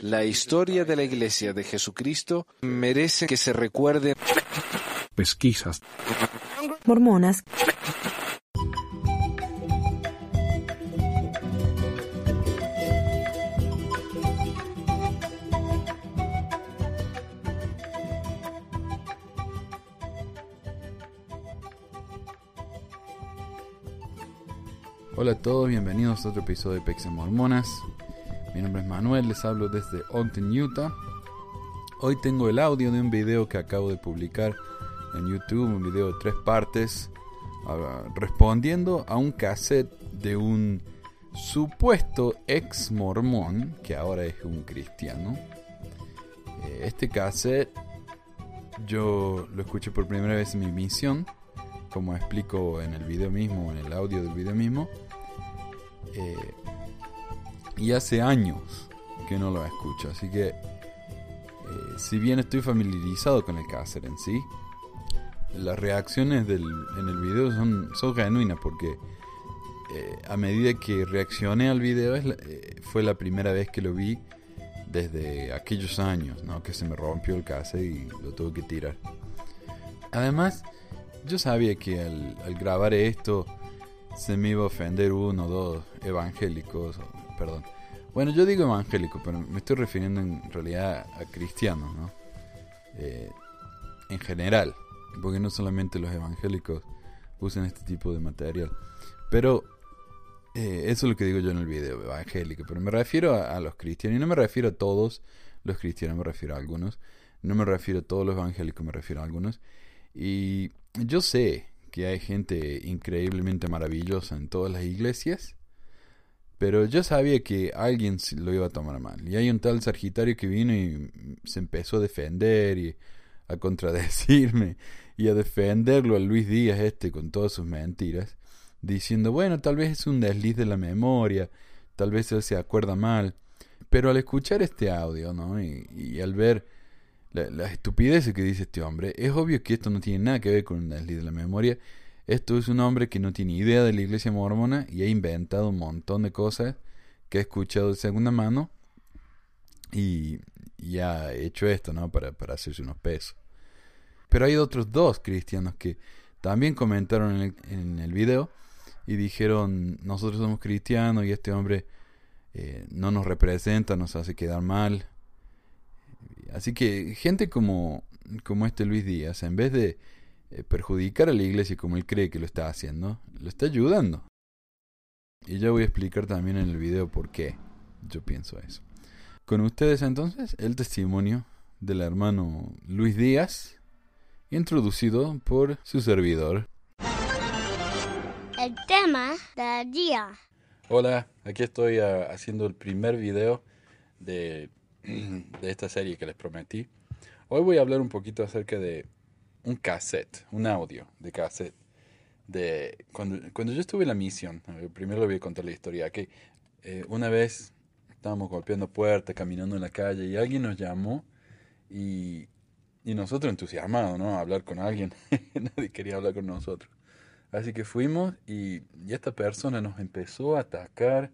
La historia de la Iglesia de Jesucristo merece que se recuerde. Pesquisas. Mormonas. Hola a todos, bienvenidos a otro episodio de Pex Mormonas. Mi nombre es Manuel, les hablo desde Ogden, Utah. Hoy tengo el audio de un video que acabo de publicar en YouTube, un video de tres partes, ah, respondiendo a un cassette de un supuesto ex mormón, que ahora es un cristiano. Eh, este cassette yo lo escuché por primera vez en mi misión, como explico en el video mismo, en el audio del video mismo. Eh, y hace años que no lo escucho, así que eh, si bien estoy familiarizado con el cassette en sí, las reacciones del, en el video son, genuinas porque eh, a medida que reaccioné al video fue la primera vez que lo vi desde aquellos años, ¿no? que se me rompió el cassette y lo tuve que tirar. Además, yo sabía que al, grabar esto se me iba a ofender uno o dos evangélicos, perdón. Bueno, yo digo evangélico, pero me estoy refiriendo en realidad a cristianos, ¿no? Eh, en general, porque no solamente los evangélicos usan este tipo de material. Pero eh, eso es lo que digo yo en el video, evangélico. Pero me refiero a, a, los cristianos, y no me refiero a todos los cristianos, me refiero a algunos. No me refiero a todos los evangélicos, me refiero a algunos. Y yo sé que hay gente increíblemente maravillosa en todas las iglesias, pero yo sabía que alguien lo iba a tomar mal. Y hay un tal Sagitario que vino y se empezó a defender y a contradecirme y a defenderlo a Luis Díaz este con todas sus mentiras, diciendo, bueno, tal vez es un desliz de la memoria, tal vez él se acuerda mal. Pero al escuchar este audio, ¿no? Y, al ver la, estupidez que dice este hombre, es obvio que esto no tiene nada que ver con el desliz de la memoria. Esto es un hombre que no tiene idea de la iglesia mormona y ha inventado un montón de cosas que ha escuchado de segunda mano y, ha hecho esto, ¿no? Para, para hacerse unos pesos. Pero hay otros dos cristianos que también comentaron en el, en el video y dijeron, nosotros somos cristianos y este hombre eh, no nos representa, nos hace quedar mal, Así que gente como, como este Luis Díaz, en vez de eh, perjudicar a la iglesia como él cree que lo está haciendo, lo está ayudando. Y ya voy a explicar también en el video por qué yo pienso eso. Con ustedes entonces el testimonio del hermano Luis Díaz, introducido por su servidor. El tema del día. Hola, aquí estoy ah, haciendo el primer video de de esta serie que les prometí. Hoy voy a hablar un poquito acerca de un cassette, un audio de cassette. De cuando, cuando yo estuve en la misión, primero le voy a contar la historia, que eh, una vez estábamos golpeando puertas, caminando en la calle y alguien nos llamó y, y nosotros entusiasmados, ¿no? A hablar con alguien. Nadie quería hablar con nosotros. Así que fuimos y, y esta persona nos empezó a atacar,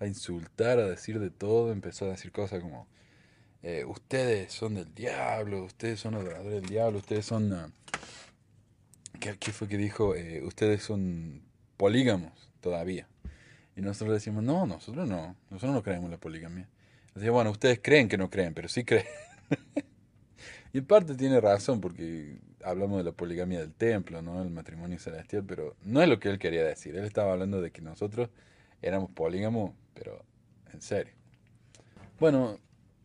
a insultar, a decir de todo, empezó a decir cosas como eh, ustedes son del diablo, ustedes son adoradores del diablo, ustedes son... Uh, ¿qué, fue que dijo? Eh, ustedes son polígamos todavía. Y nosotros decimos, no, nosotros no, nosotros no creemos en la poligamia. Decía, bueno, ustedes creen que no creen, pero sí creen. y en parte tiene razón, porque hablamos de la poligamia del templo, ¿no? El matrimonio celestial, pero no es lo que él quería decir. Él estaba hablando de que nosotros éramos polígamos, pero en serio. Bueno,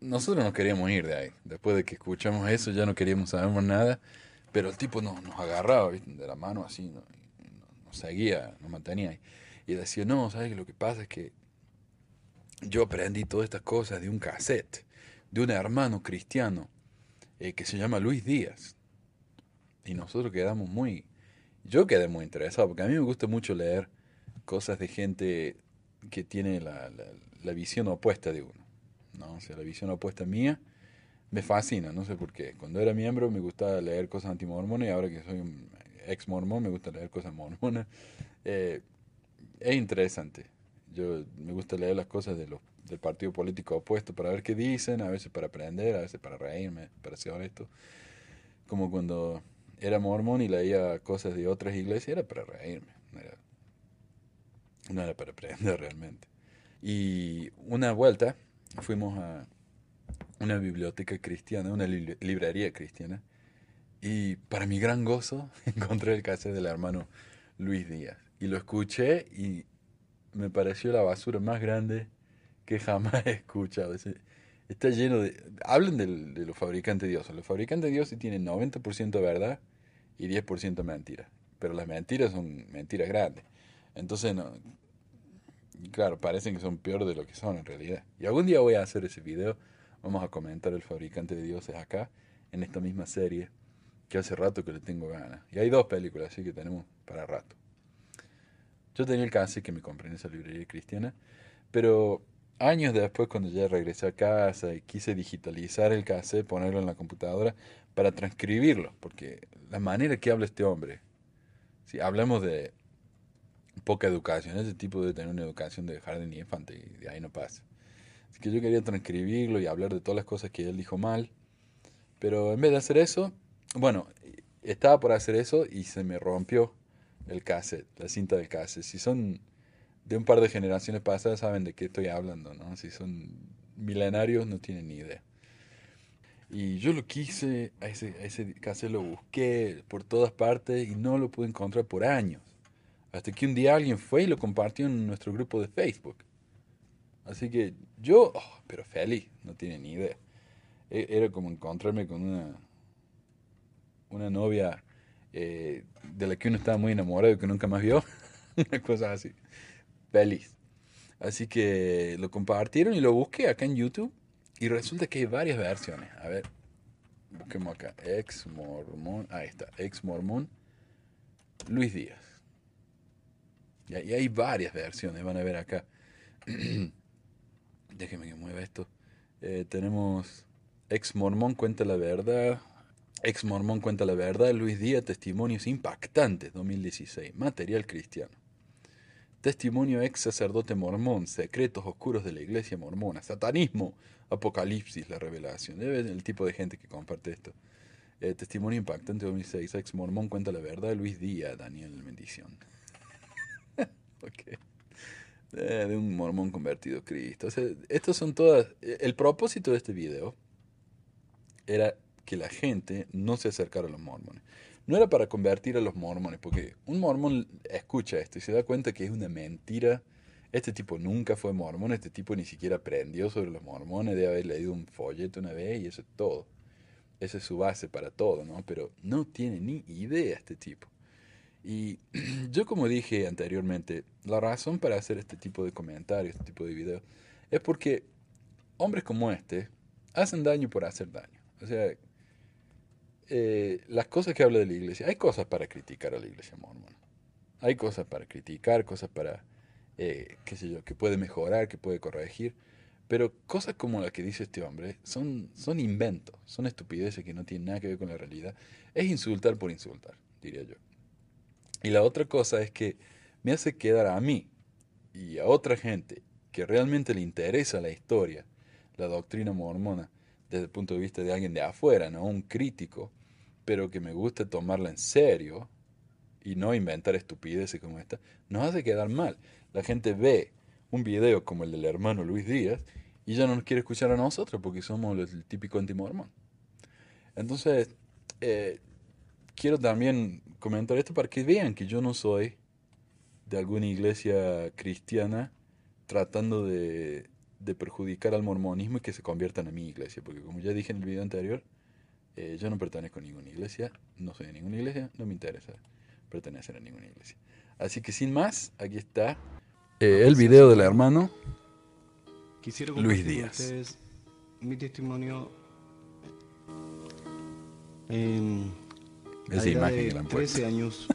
nosotros no queríamos ir de ahí. Después de que escuchamos eso, ya no queríamos saber nada. Pero el tipo nos, nos agarraba de la mano así, nos, nos seguía, nos mantenía ahí. Y decía, no, ¿sabes? Lo que pasa es que yo aprendí todas estas cosas de un cassette, de un hermano cristiano eh, que se llama Luis Díaz. Y nosotros quedamos muy, yo quedé muy interesado, porque a mí me gusta mucho leer cosas de gente que tiene la visión opuesta de uno. ¿No? O sea, la visión opuesta mía me fascina, no sé por qué. Cuando era miembro me gustaba leer cosas antimormonas y ahora que soy un ex mormón me gusta leer cosas mormonas. Eh, es interesante. Yo me gusta leer las cosas del partido político opuesto para ver qué dicen, a veces para aprender, a veces para reírme, para ser honesto. Como cuando era mormón y leía cosas de otras iglesias, era para reírme, no era, no era para aprender realmente. Y una vuelta fuimos a una biblioteca cristiana, una li- librería cristiana, y para mi gran gozo encontré el cassette del hermano Luis Díaz. Y lo escuché y me pareció la basura más grande que jamás he escuchado. Está lleno de... Hablen de los fabricantes de Dios. Los fabricantes de Dios tienen 90% verdad y 10% mentira. Pero las mentiras son mentiras grandes. Entonces, no, claro, parecen que son peor de lo que son en realidad. Y algún día voy a hacer ese video. Vamos a comentar el fabricante de dioses acá, en esta misma serie, que hace rato que le tengo ganas. Y hay dos películas, así que tenemos para rato. Yo tenía el cassette que me compré en esa librería cristiana, pero años después, cuando ya regresé a casa y quise digitalizar el cassette, ponerlo en la computadora para transcribirlo, porque la manera que habla este hombre, si hablamos de poca educación, ese tipo debe tener una educación de jardín y infante y de ahí no pasa. Así que yo quería transcribirlo y hablar de todas las cosas que él dijo mal, pero en vez de hacer eso, bueno, estaba por hacer eso y se me rompió el cassette, la cinta del cassette. Si son de un par de generaciones pasadas, saben de qué estoy hablando, ¿no? Si son milenarios, no tienen ni idea. Y yo lo quise, ese, a ese cassette lo busqué por todas partes y no lo pude encontrar por años. Hasta que un día alguien fue y lo compartió en nuestro grupo de Facebook. Así que yo, oh, pero feliz, no tiene ni idea. E- Era como encontrarme con una, una novia eh, de la que uno estaba muy enamorado y que nunca más vio. una cosa así. Feliz. Así que lo compartieron y lo busqué acá en YouTube. Y resulta que hay varias versiones. A ver, busquemos acá. Ex Mormón. Ahí está. Ex Mormón. Luis Díaz. Y hay, varias versiones. Van a ver acá. Déjeme que mueva esto. Eh, tenemos Ex Mormón cuenta la verdad. Ex Mormón cuenta la verdad. Luis Díaz, testimonios impactantes, 2016. Material cristiano. Testimonio ex sacerdote mormón, secretos oscuros de la iglesia mormona, satanismo, apocalipsis, la revelación. Debe el tipo de gente que comparte esto. Eh, testimonio impactante 2006, ex mormón cuenta la verdad, Luis Díaz, Daniel Bendición. Eh, de un mormón convertido a Cristo. Estos son todas... eh, El propósito de este video era que la gente no se acercara a los mormones. No era para convertir a los mormones, porque un mormón escucha esto y se da cuenta que es una mentira. Este tipo nunca fue mormón, este tipo ni siquiera aprendió sobre los mormones, debe haber leído un folleto una vez y eso es todo. Esa es su base para todo, ¿no? Pero no tiene ni idea este tipo. Y yo como dije anteriormente, la razón para hacer este tipo de comentarios, este tipo de videos, es porque hombres como este hacen daño por hacer daño. O sea, eh, las cosas que habla de la iglesia, hay cosas para criticar a la iglesia mormona. Hay cosas para criticar, cosas para, eh, qué sé yo, que puede mejorar, que puede corregir. Pero cosas como la que dice este hombre son, son inventos, son estupideces que no tienen nada que ver con la realidad. Es insultar por insultar, diría yo. Y la otra cosa es que me hace quedar a mí y a otra gente que realmente le interesa la historia, la doctrina mormona, desde el punto de vista de alguien de afuera, no un crítico, pero que me gusta tomarla en serio y no inventar estupideces como esta, nos hace quedar mal. La gente ve un video como el del hermano Luis Díaz y ya no nos quiere escuchar a nosotros porque somos el típico antimormón. Entonces, eh, quiero también comentar esto para que vean que yo no soy de alguna iglesia cristiana tratando de, de perjudicar al mormonismo y que se conviertan a mi iglesia, porque como ya dije en el video anterior, eh, yo no pertenezco a ninguna iglesia, no soy de ninguna iglesia, no me interesa pertenecer a ninguna iglesia. Así que sin más, aquí está eh, el video del hermano Quisiera Luis Díaz. mi testimonio a Esa imagen de que le han puesto. 13 años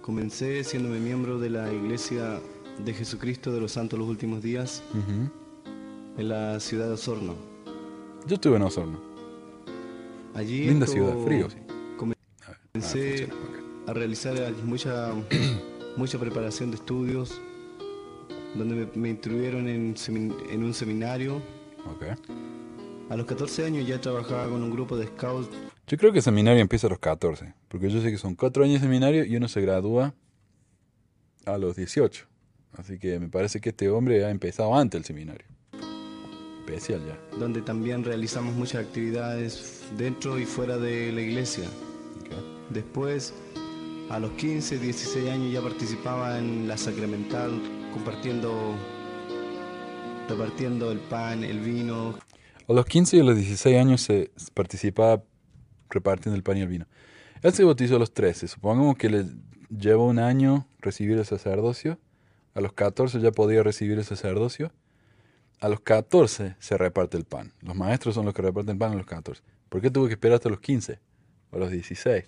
comencé siéndome miembro de la Iglesia de Jesucristo de los Santos los Últimos Días Ujú. en la ciudad de Osorno. Yo estuve en Osorno. Allí Linda ciudad, frío, sí. comencé A a realizar mucha, mucha preparación de estudios donde me, me instruyeron en, en un seminario. Ok. A los 14 años ya trabajaba con un grupo de scouts Yo creo que el seminario empieza a los 14, porque yo sé que son 4 años de seminario y uno se gradúa a los 18. Así que me parece que este hombre ha empezado antes el seminario. Especial ya. donde también realizamos muchas actividades dentro y fuera de la iglesia. Ok. Después, a los 15, 16 años ya participaba en la sacramental, compartiendo, repartiendo el pan, el vino. A los 15 y a los 16 años se participaba repartiendo el pan y el vino. Él se bautizó a los 13. Supongamos que le llevó un año recibir el sacerdocio. A los 14 ya podía recibir el sacerdocio. A los 14 se reparte el pan. Los maestros son los que reparten el pan a los 14. ¿Por qué tuvo que esperar hasta los 15? O a los 16.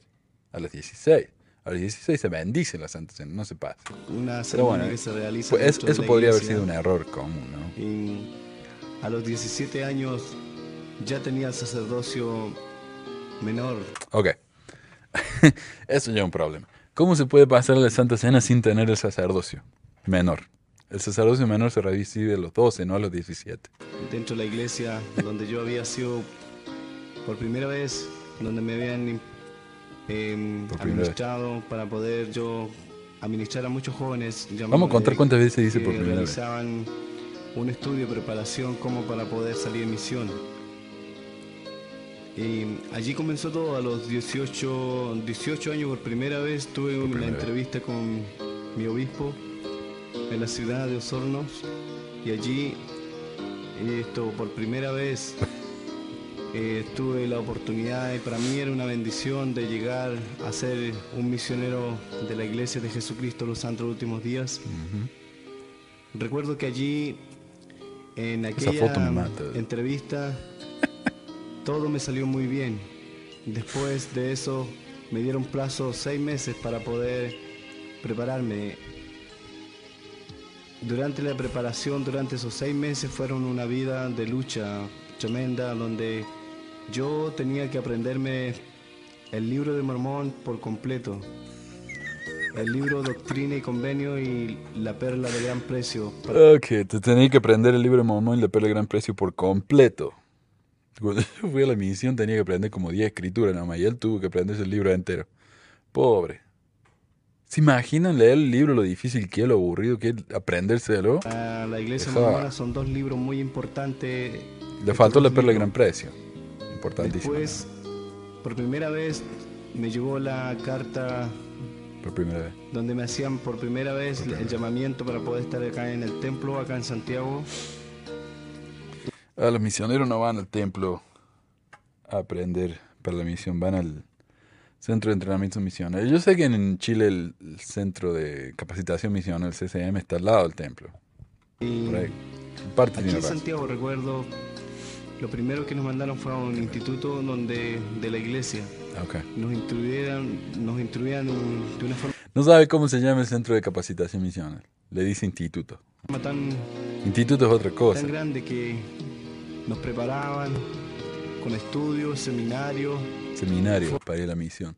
A los 16. A los 16 se bendice la Santa Cena, no se pasa. Una ceremonia bueno, que se realiza. pues eso la podría haber sido un error común, ¿no? Y a los 17 años ya tenía el sacerdocio menor. Ok. Eso ya es un problema. ¿Cómo se puede pasar la Santa Cena sin tener el sacerdocio menor? El sacerdocio menor se recibe a los 12, no a los 17. dentro de la iglesia donde yo había sido por primera vez, donde me habían eh, primera vez. administrado para poder yo administrar a muchos jóvenes. Vamos a contar cuántas veces dice por primera vez. realizaban un estudio de preparación como para poder salir en misión. Y allí comenzó todo, a los 18, 18 años por primera vez tuve una vez. entrevista con mi obispo en la ciudad de Osornos y allí esto por primera vez eh, tuve la oportunidad y para mí era una bendición de llegar a ser un misionero de la iglesia de Jesucristo los Santos Últimos Días. Recuerdo que allí en aquella entrevista todo me salió muy bien. Después de eso me dieron plazo seis meses para poder prepararme. Durante la preparación, durante esos seis meses fueron una vida de lucha tremenda donde yo tenía que aprenderme el libro de Mormón por completo. El libro Doctrina y Convenio y La Perla de Gran Precio. Ok, te tenía que aprender el libro de Mormón y la perla de gran precio por completo. Cuando yo fui a la misión tenía que aprender como 10 escrituras nada más y él tuvo que aprenderse el libro entero. Pobre. ¿Se imaginan leer el libro lo difícil que es, lo aburrido que es aprendérselo? Para la iglesia mormona son dos libros muy importantes. Le faltó la perla de gran precio. Importantísimo. Después, por primera vez, me llegó la carta Por primera vez. donde me hacían por primera vez Por primera el vez. llamamiento para poder estar acá en el templo, acá en Santiago. Ah, los misioneros no van al templo a aprender para la misión, van al centro de entrenamiento misionero. Yo sé que en Chile el, el centro de capacitación misionera, el CCM, está al lado del templo. Y Por ahí. Parte aquí en razón. Santiago recuerdo, lo primero que nos mandaron fue a un instituto donde de la iglesia. Ah, ok. Nos instruyeron, nos instruían de una forma No sabe cómo se llama el centro de capacitación misionera. Le dice instituto. tan, Instituto es otra cosa. tan grande que nos preparaban con estudios, seminarios. Seminario para ir a la misión.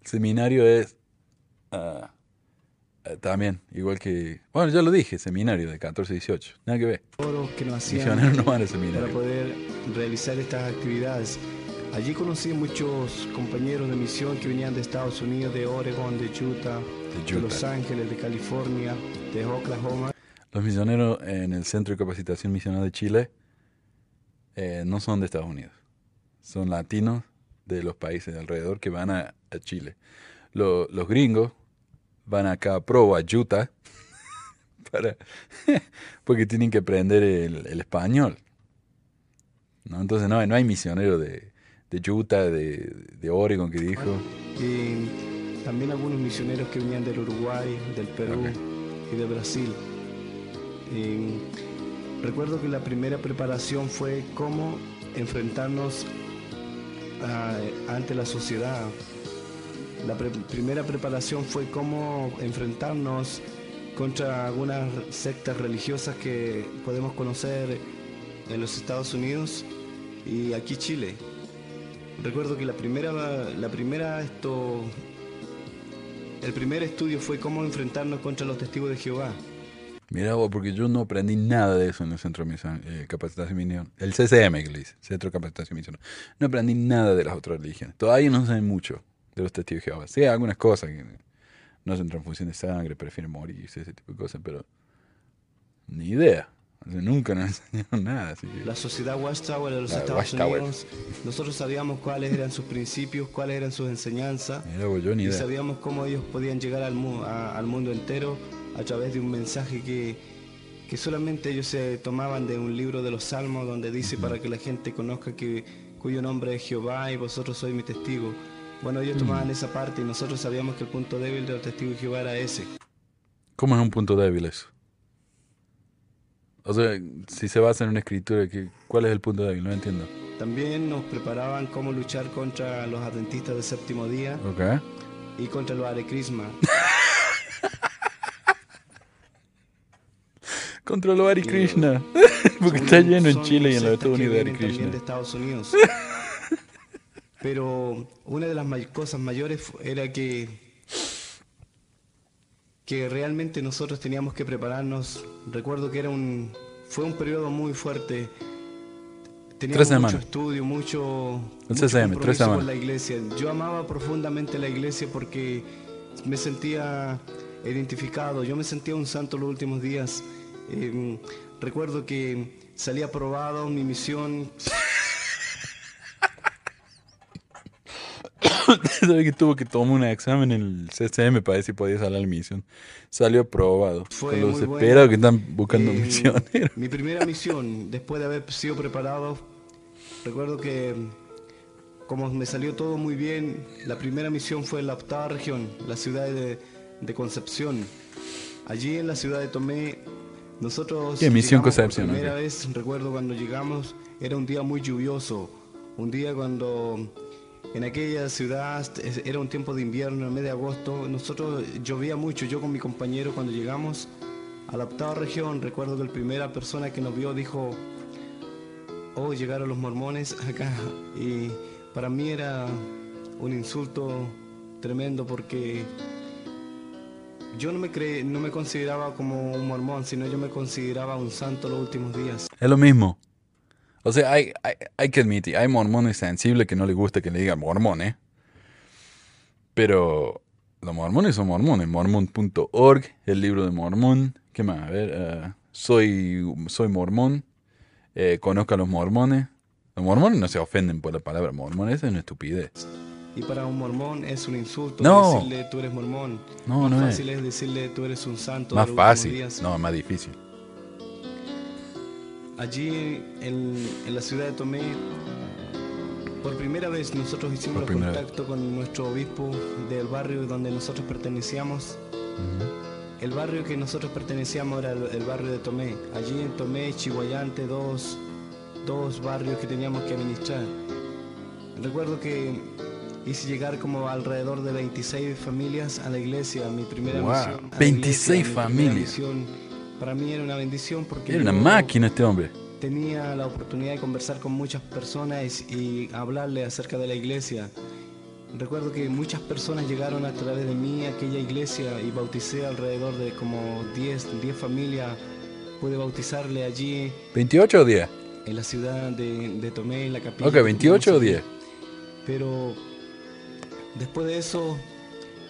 El seminario es ah, también, igual que... Bueno, ya lo dije, seminario de 14-18. Nada que ver. foros que nos hacían Misioneros no van al para seminario. poder realizar estas actividades. Allí conocí muchos compañeros de misión que venían de Estados Unidos, de Oregon, de Utah, de, Utah. Los Ángeles, de California, de Oklahoma. Los misioneros en el Centro de Capacitación Misional de Chile eh, no son de Estados Unidos. Son latinos de los países de alrededor que van a, a Chile. Lo- los gringos van acá a Provo, a Utah, para, porque tienen que aprender el, el español. ¿no? Entonces no, hay- no hay misioneros de, de Utah, de, de Oregon que dijo. Y también algunos misioneros que venían del Uruguay, del Perú y de Brasil. Y recuerdo que la primera preparación fue cómo enfrentarnos ante la sociedad. La primera preparación fue cómo enfrentarnos contra algunas sectas religiosas que podemos conocer en los Estados Unidos y aquí Chile. Recuerdo que la primera, la primera esto, el primer estudio fue cómo enfrentarnos contra los testigos de Jehová. Mira vos, porque yo no aprendí nada de eso en el Centro de eh, Capacitación Misionera. El CCM, que le dice, Centro de Capacitación Misionera. No aprendí nada de las otras religiones. Todavía no sé mucho de los testigos de Jehová. Sí, algunas cosas que no hacen transfusión de sangre, prefieren morirse, ese tipo de cosas, pero ni idea. Nunca nos enseñaron nada. Así que- La sociedad Watchtower de los La Estados Watchtower. Unidos, nosotros sabíamos cuáles eran sus principios, cuáles eran sus enseñanzas yo y sabíamos cómo ellos podían llegar al, mu- a- al mundo entero a través de un mensaje que, que solamente ellos se tomaban de un libro de los Salmos donde dice para que la gente conozca que cuyo nombre es Jehová y vosotros sois mi testigo. Bueno, ellos tomaban esa parte y nosotros sabíamos que el punto débil de los testigos de Jehová era ese. ¿Cómo es un punto débil eso? O sea, si se basa en una escritura, ¿qué- ¿cuál es el punto débil? No entiendo. También nos preparaban cómo luchar contra los adventistas del séptimo día Ok. y contra los Hare Krishna. Contra los Hare Krishna. Porque son- está lleno en Chile y en los Estados Unidos de Hare Krishna. de Estados Unidos. Pero una de las may- cosas mayores era que que realmente nosotros teníamos que prepararnos. Recuerdo que era un fue un periodo muy fuerte. Teníamos Tres mucho estudio, mucho, El mucho CCM, tres con la iglesia. Yo amaba profundamente la iglesia porque me sentía identificado. Yo me sentía un santo los últimos días. Eh, recuerdo que salí aprobado mi misión. ¿Sabe que tuvo que tomar un examen en el CCM para ver si podía salir a la misión? Salió aprobado. Fue los bueno. que están buscando Eh, misioneros. Mi primera misión, después de haber sido preparado, recuerdo que como me salió todo muy bien, la primera misión fue en la octava región, la ciudad de, de Concepción. Allí en la ciudad de Tomé, nosotros... ¿Qué misión Concepción, Por primera ok? vez, recuerdo cuando llegamos, era un día muy lluvioso, un día cuando... En aquella ciudad era un tiempo de invierno, en mes de agosto. Nosotros llovía mucho. Yo con mi compañero cuando llegamos a la octava región, recuerdo que la primera persona que nos vio dijo, oh, llegaron los mormones acá. Y para mí era un insulto tremendo porque yo no me, cre no me consideraba como un mormón, sino yo me consideraba un santo los últimos días. Es lo mismo. O sea, hay, hay, hay que admitir, hay mormones sensibles que no les gusta que le digan mormones. Pero los mormones son mormones. Mormon.org, el libro de Mormón. ¿Qué más? A ver, eh, soy, soy mormón. Eh, conozco a los mormones. Los mormones no se ofenden por la palabra mormón, esa es una estupidez. Y para un mormón es un insulto No. decirle tú eres mormón. No, Más no es. fácil es decirle tú eres un santo. Más fácil. No, más difícil. Allí en, en la ciudad de Tomé, por primera vez nosotros hicimos contacto con nuestro obispo del barrio donde nosotros pertenecíamos. El barrio que nosotros pertenecíamos era el, el barrio de Tomé. Allí en Tomé, Chihuayante, dos, dos barrios que teníamos que administrar. Recuerdo que hice llegar como alrededor de 26 familias a la iglesia, mi primera Wow, misión. a la 26 mi primera familias. Para mí era una bendición porque Era una máquina este hombre. tenía la oportunidad de conversar con muchas personas y hablarle acerca de la iglesia. Recuerdo que muchas personas llegaron a través de mí a aquella iglesia y bauticé alrededor de como 10, 10 familias. Pude bautizarle allí ¿28 o 10? en la ciudad de, de Tomé, en la capilla. Ok, 28 o 10. Pero después de eso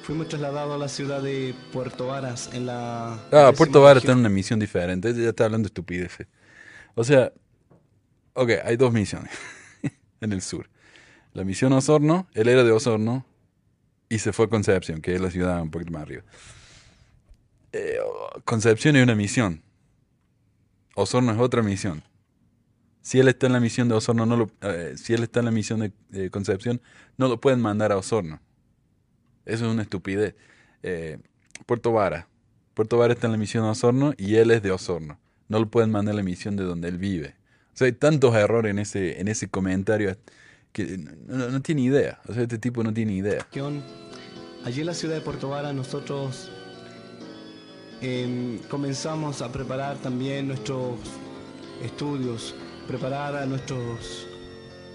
fuimos trasladados a la ciudad de Puerto Varas en la... Ah, Puerto Vara está región. en una misión diferente. Ya está hablando estupideces. O sea, ok, hay dos misiones en el sur. La misión Osorno, él era de Osorno y se fue a Concepción, que es la ciudad un poquito más arriba. Eh, Concepción es una misión. Osorno es otra misión. Si él está en la misión de Osorno, no lo, eh, si él está en la misión de eh, Concepción, no lo pueden mandar a Osorno. Eso es una estupidez. Eh, Puerto Vara. Puerto Vara está en la misión de Osorno y él es de Osorno. No lo pueden mandar a la misión de donde él vive. O sea, hay tantos errores en ese, en ese comentario que no, tiene idea. O sea, este tipo no tiene idea. Allí en la ciudad de Puerto Vara nosotros em, comenzamos a preparar también nuestros estudios, preparar a nuestros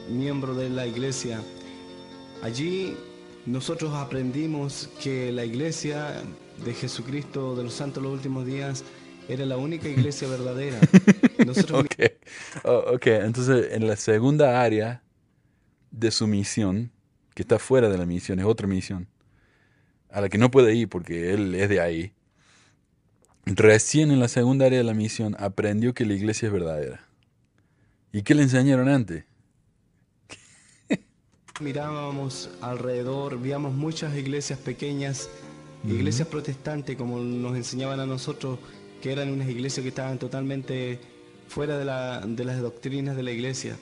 miembros de la iglesia. Allí nosotros aprendimos que la iglesia de Jesucristo de los Santos los Últimos Días era la única iglesia verdadera. Nosotros Oh, ok, entonces en la segunda área de su misión, que está fuera de la misión, es otra misión, a la que no puede ir porque él es de ahí, recién en la segunda área de la misión aprendió que la iglesia es verdadera. ¿Y qué le enseñaron antes? Mirábamos alrededor, veíamos muchas iglesias pequeñas, iglesias protestantes, como nos enseñaban a nosotros, que eran unas iglesias que estaban totalmente fuera de, la- de las doctrinas de la iglesia.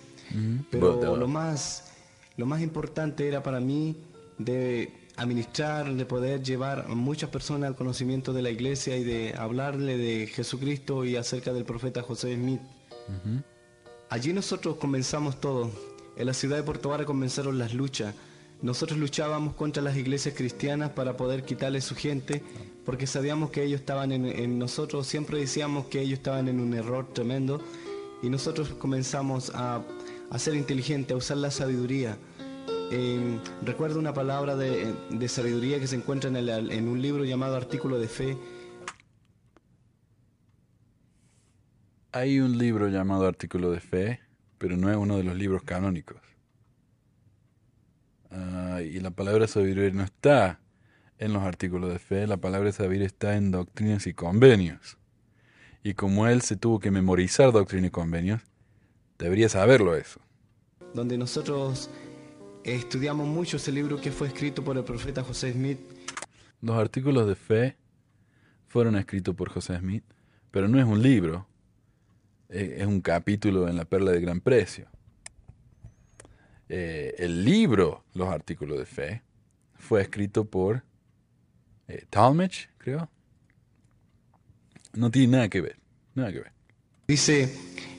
Pero Bueno, lo más, lo más importante era para mí de administrar, de poder llevar a muchas personas al conocimiento de la iglesia y de hablarle de Jesucristo y acerca del profeta José Smith. Allí nosotros comenzamos todo. En la ciudad de Puerto Vara comenzaron las luchas. Nosotros luchábamos contra las iglesias cristianas para poder quitarle su gente, porque sabíamos que ellos estaban en, nosotros, siempre decíamos que ellos estaban en un error tremendo, y nosotros comenzamos a, a ser inteligentes, a usar la sabiduría. Eh, recuerdo una palabra de, de sabiduría que se encuentra en, el- en un libro llamado Artículo de Fe, Hay un libro llamado Artículo de Fe, pero no es uno de los libros canónicos. Ah, y la palabra sabiduría no está en los artículos de fe, la palabra sabiduría está en doctrinas y convenios. Y como él se tuvo que memorizar doctrinas y convenios, debería saberlo eso. donde nosotros estudiamos mucho ese libro que fue escrito por el profeta José Smith. Los artículos de fe fueron escritos por José Smith, pero no es un libro, es un capítulo en la Perla de Gran Precio. Eh, el libro, los artículos de fe, fue escrito por eh, Talmage, creo. No tiene nada que ver, nada que ver. Dice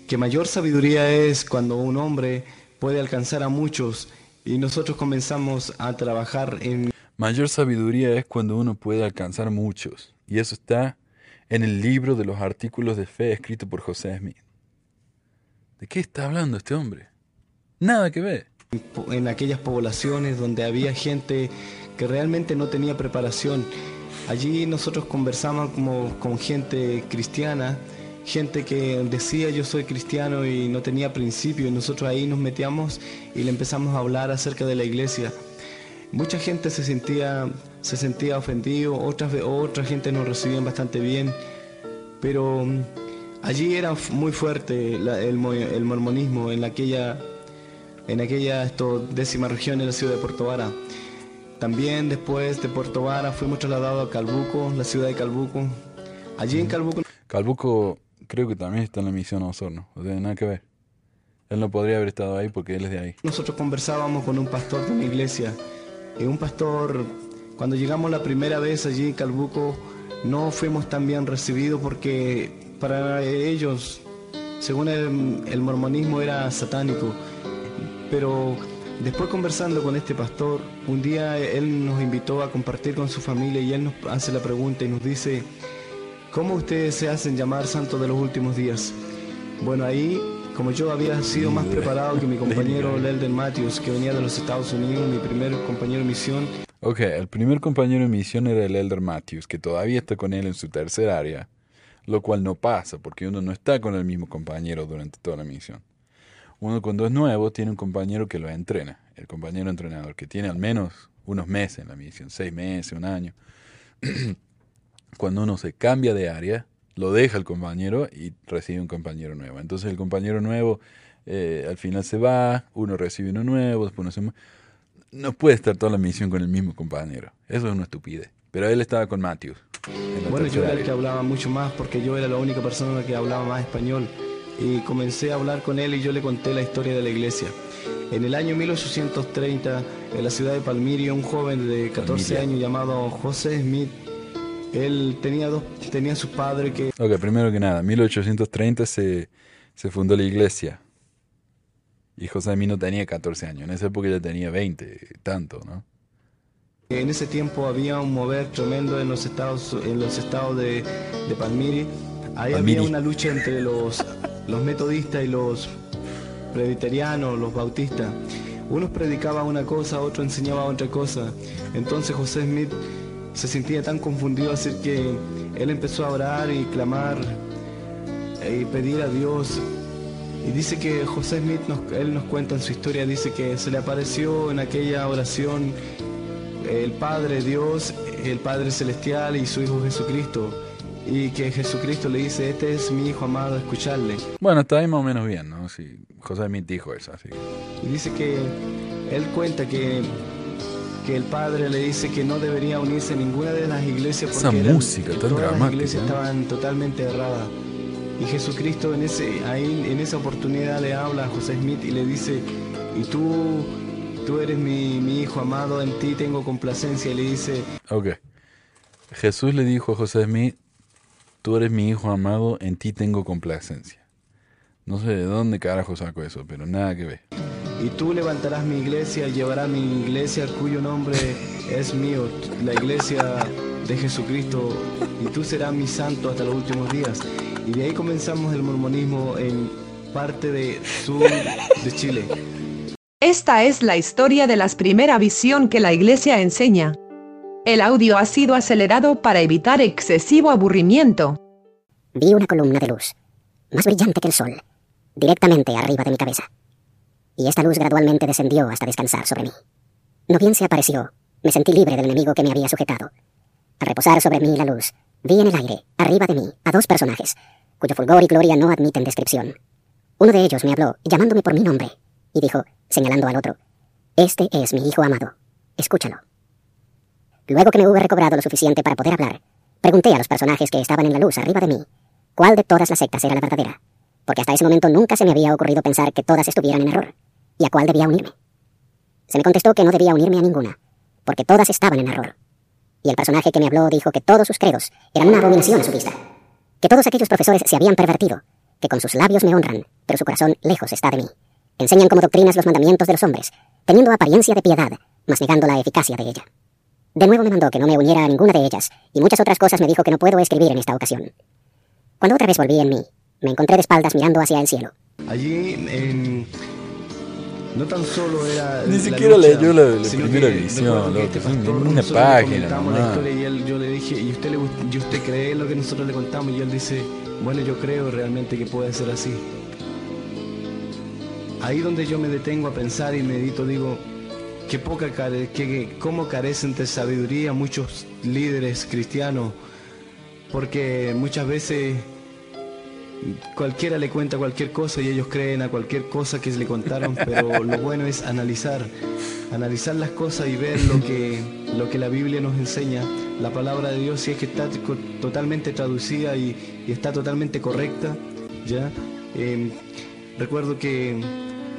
que mayor sabiduría es cuando un hombre puede alcanzar a muchos y nosotros comenzamos a trabajar en Mayor sabiduría es cuando uno puede alcanzar muchos, y eso está en el libro de los artículos de fe escrito por José Smith. ¿De qué está hablando este hombre? Nada que ver. en aquellas poblaciones donde había gente que realmente no tenía preparación. Allí nosotros conversamos como con gente cristiana, gente que decía yo soy cristiano y no tenía principio, y nosotros ahí nos metíamos y le empezamos a hablar acerca de la iglesia. Mucha gente se sentía, se sentía ofendido, otras, otra gente nos recibían bastante bien, pero mm, allí era muy fuerte la- el, mo- el mormonismo en aquella en aquella esto, décima región en la ciudad de Puerto Vara. También después de Puerto Vara fuimos trasladados a Calbuco, la ciudad de Calbuco. Allí en Calbuco Calbuco creo que también está en la misión Osorno, no tiene nada que ver. Él no podría haber estado ahí porque él es de ahí. nosotros conversábamos con un pastor de una iglesia. Y un pastor, cuando llegamos la primera vez allí en Calbuco, no fuimos tan bien recibidos porque para ellos, según el, el mormonismo, era satánico. Pero después conversando con este pastor, un día él nos invitó a compartir con su familia y él nos hace la pregunta y nos dice, ¿cómo ustedes se hacen llamar santos de los últimos días? Bueno, ahí, como yo había sido más preparado que mi compañero Lelden Matthews, que venía de los Estados Unidos, mi primer compañero de misión, Ok, el primer compañero de misión era el Elder Matthews, que todavía está con él en su tercer área, lo cual no pasa porque uno no está con el mismo compañero durante toda la misión. Uno cuando es nuevo tiene un compañero que lo entrena, el compañero entrenador, que tiene al menos unos meses en la misión, seis meses, un año. cuando uno se cambia de área, lo deja el compañero y recibe un compañero nuevo. Entonces el compañero nuevo eh, al final se va, uno recibe uno nuevo, después uno se... No puede estar toda la misión con el mismo compañero. Eso es una estupidez. Pero él estaba con Matthews. Bueno, yo era el que hablaba mucho más porque yo era la única persona que hablaba más español. Y comencé a hablar con él y yo le conté la historia de la iglesia. En el año 1830, en la ciudad de Palmirio, un joven de 14 Palmiria. años llamado José Smith, él tenía, dos, tenía su padre que Ok, primero que nada, 1830 se, se fundó la iglesia. Y José Smith no tenía 14 años. En esa época ya tenía 20, tanto, ¿no? En ese tiempo había un mover tremendo en los estados, en los estados de, de Palmiri. Ahí Palmiri. había una lucha entre los, los metodistas y los presbiterianos, los bautistas. Unos predicaban una cosa, otro enseñaba otra cosa. Entonces José Smith se sentía tan confundido así que él empezó a orar y clamar y pedir a Dios. Y dice que José Smith, nos, él nos cuenta en su historia, dice que se le apareció en aquella oración el Padre Dios, el Padre Celestial y su Hijo Jesucristo. Y que Jesucristo le dice, este es mi Hijo amado, escucharle. Bueno, está ahí más o menos bien, ¿no? Sí, José Smith dijo eso, así. Y dice que él cuenta que, que el Padre le dice que no debería unirse a ninguna de las iglesias porque Esa música tan todas las iglesias estaban totalmente erradas. Y Jesucristo en, ese, ahí, en esa oportunidad le habla a José Smith y le dice, y tú, tú eres mi, mi hijo amado, en ti tengo complacencia. Y le dice, Ok. Jesús le dijo a José Smith, tú eres mi hijo amado, en ti tengo complacencia. No sé de dónde carajo saco eso, pero nada que ver. y tú levantarás mi iglesia, llevará mi iglesia cuyo nombre es mío, la iglesia de Jesucristo, y tú serás mi santo hasta los últimos días. Y de ahí comenzamos el mormonismo en parte de sur de Chile. Esta es la historia de la primera visión que la iglesia enseña. El audio ha sido acelerado para evitar excesivo aburrimiento. Vi una columna de luz, más brillante que el sol, directamente arriba de mi cabeza. Y esta luz gradualmente descendió hasta descansar sobre mí. No bien se apareció, me sentí libre del enemigo que me había sujetado. Al reposar sobre mí la luz, vi en el aire, arriba de mí, a dos personajes, cuyo fulgor y gloria no admiten descripción. Uno de ellos me habló, llamándome por mi nombre, y dijo, señalando al otro, Este es mi hijo amado, escúchalo. Luego que me hube recobrado lo suficiente para poder hablar, pregunté a los personajes que estaban en la luz arriba de mí, cuál de todas las sectas era la verdadera, porque hasta ese momento nunca se me había ocurrido pensar que todas estuvieran en error, y a cuál debía unirme. Se me contestó que no debía unirme a ninguna, porque todas estaban en error. Y el personaje que me habló dijo que todos sus credos eran una abominación a su vista, que todos aquellos profesores se habían pervertido, que con sus labios me honran, pero su corazón lejos está de mí. Enseñan como doctrinas los mandamientos de los hombres, teniendo apariencia de piedad, mas negando la eficacia de ella. De nuevo me mandó que no me uniera a ninguna de ellas, y muchas otras cosas me dijo que no puedo escribir en esta ocasión. Cuando otra vez volví en mí, me encontré de espaldas mirando hacia el cielo. Allí en- no tan solo era Ni siquiera leyó la- la primera edición, que este una página la historia y él, yo le dije y usted le y usted cree lo que nosotros le contamos y él dice bueno yo creo realmente que puede ser así ahí donde yo me detengo a pensar y medito digo que poca care, que, que cómo carecen de sabiduría muchos líderes cristianos porque muchas veces cualquiera le cuenta cualquier cosa y ellos creen a cualquier cosa que le contaron, pero lo bueno es analizar, analizar las cosas y ver lo que, lo que la Biblia nos enseña, la palabra de Dios, si es que está totalmente traducida y, y está totalmente correcta, ¿ya? Eh, recuerdo que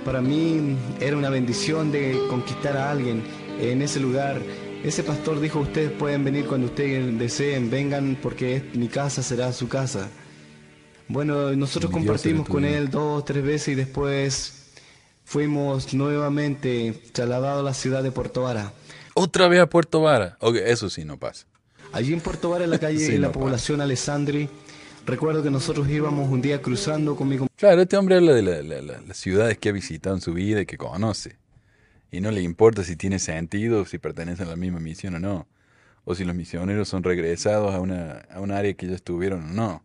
para mí era una bendición de conquistar a alguien en ese lugar. Ese pastor dijo, ustedes pueden venir cuando ustedes deseen, vengan porque mi casa será su casa. Bueno, nosotros Dios compartimos con él dos, tres veces y después fuimos nuevamente trasladados a la ciudad de Puerto Vara. Otra vez a Puerto Vara. Ok, eso sí no pasa. Allí en Puerto Vara, en la calle, Sí, en la no pasa. población Alessandri, recuerdo que nosotros íbamos un día cruzando con mi Claro, este hombre habla de la- la- la- las ciudades que ha visitado en su vida y que conoce. Y no le importa si tiene sentido, si pertenecen a la misma misión o no. O si los misioneros son regresados a una, a un área que ya estuvieron o no.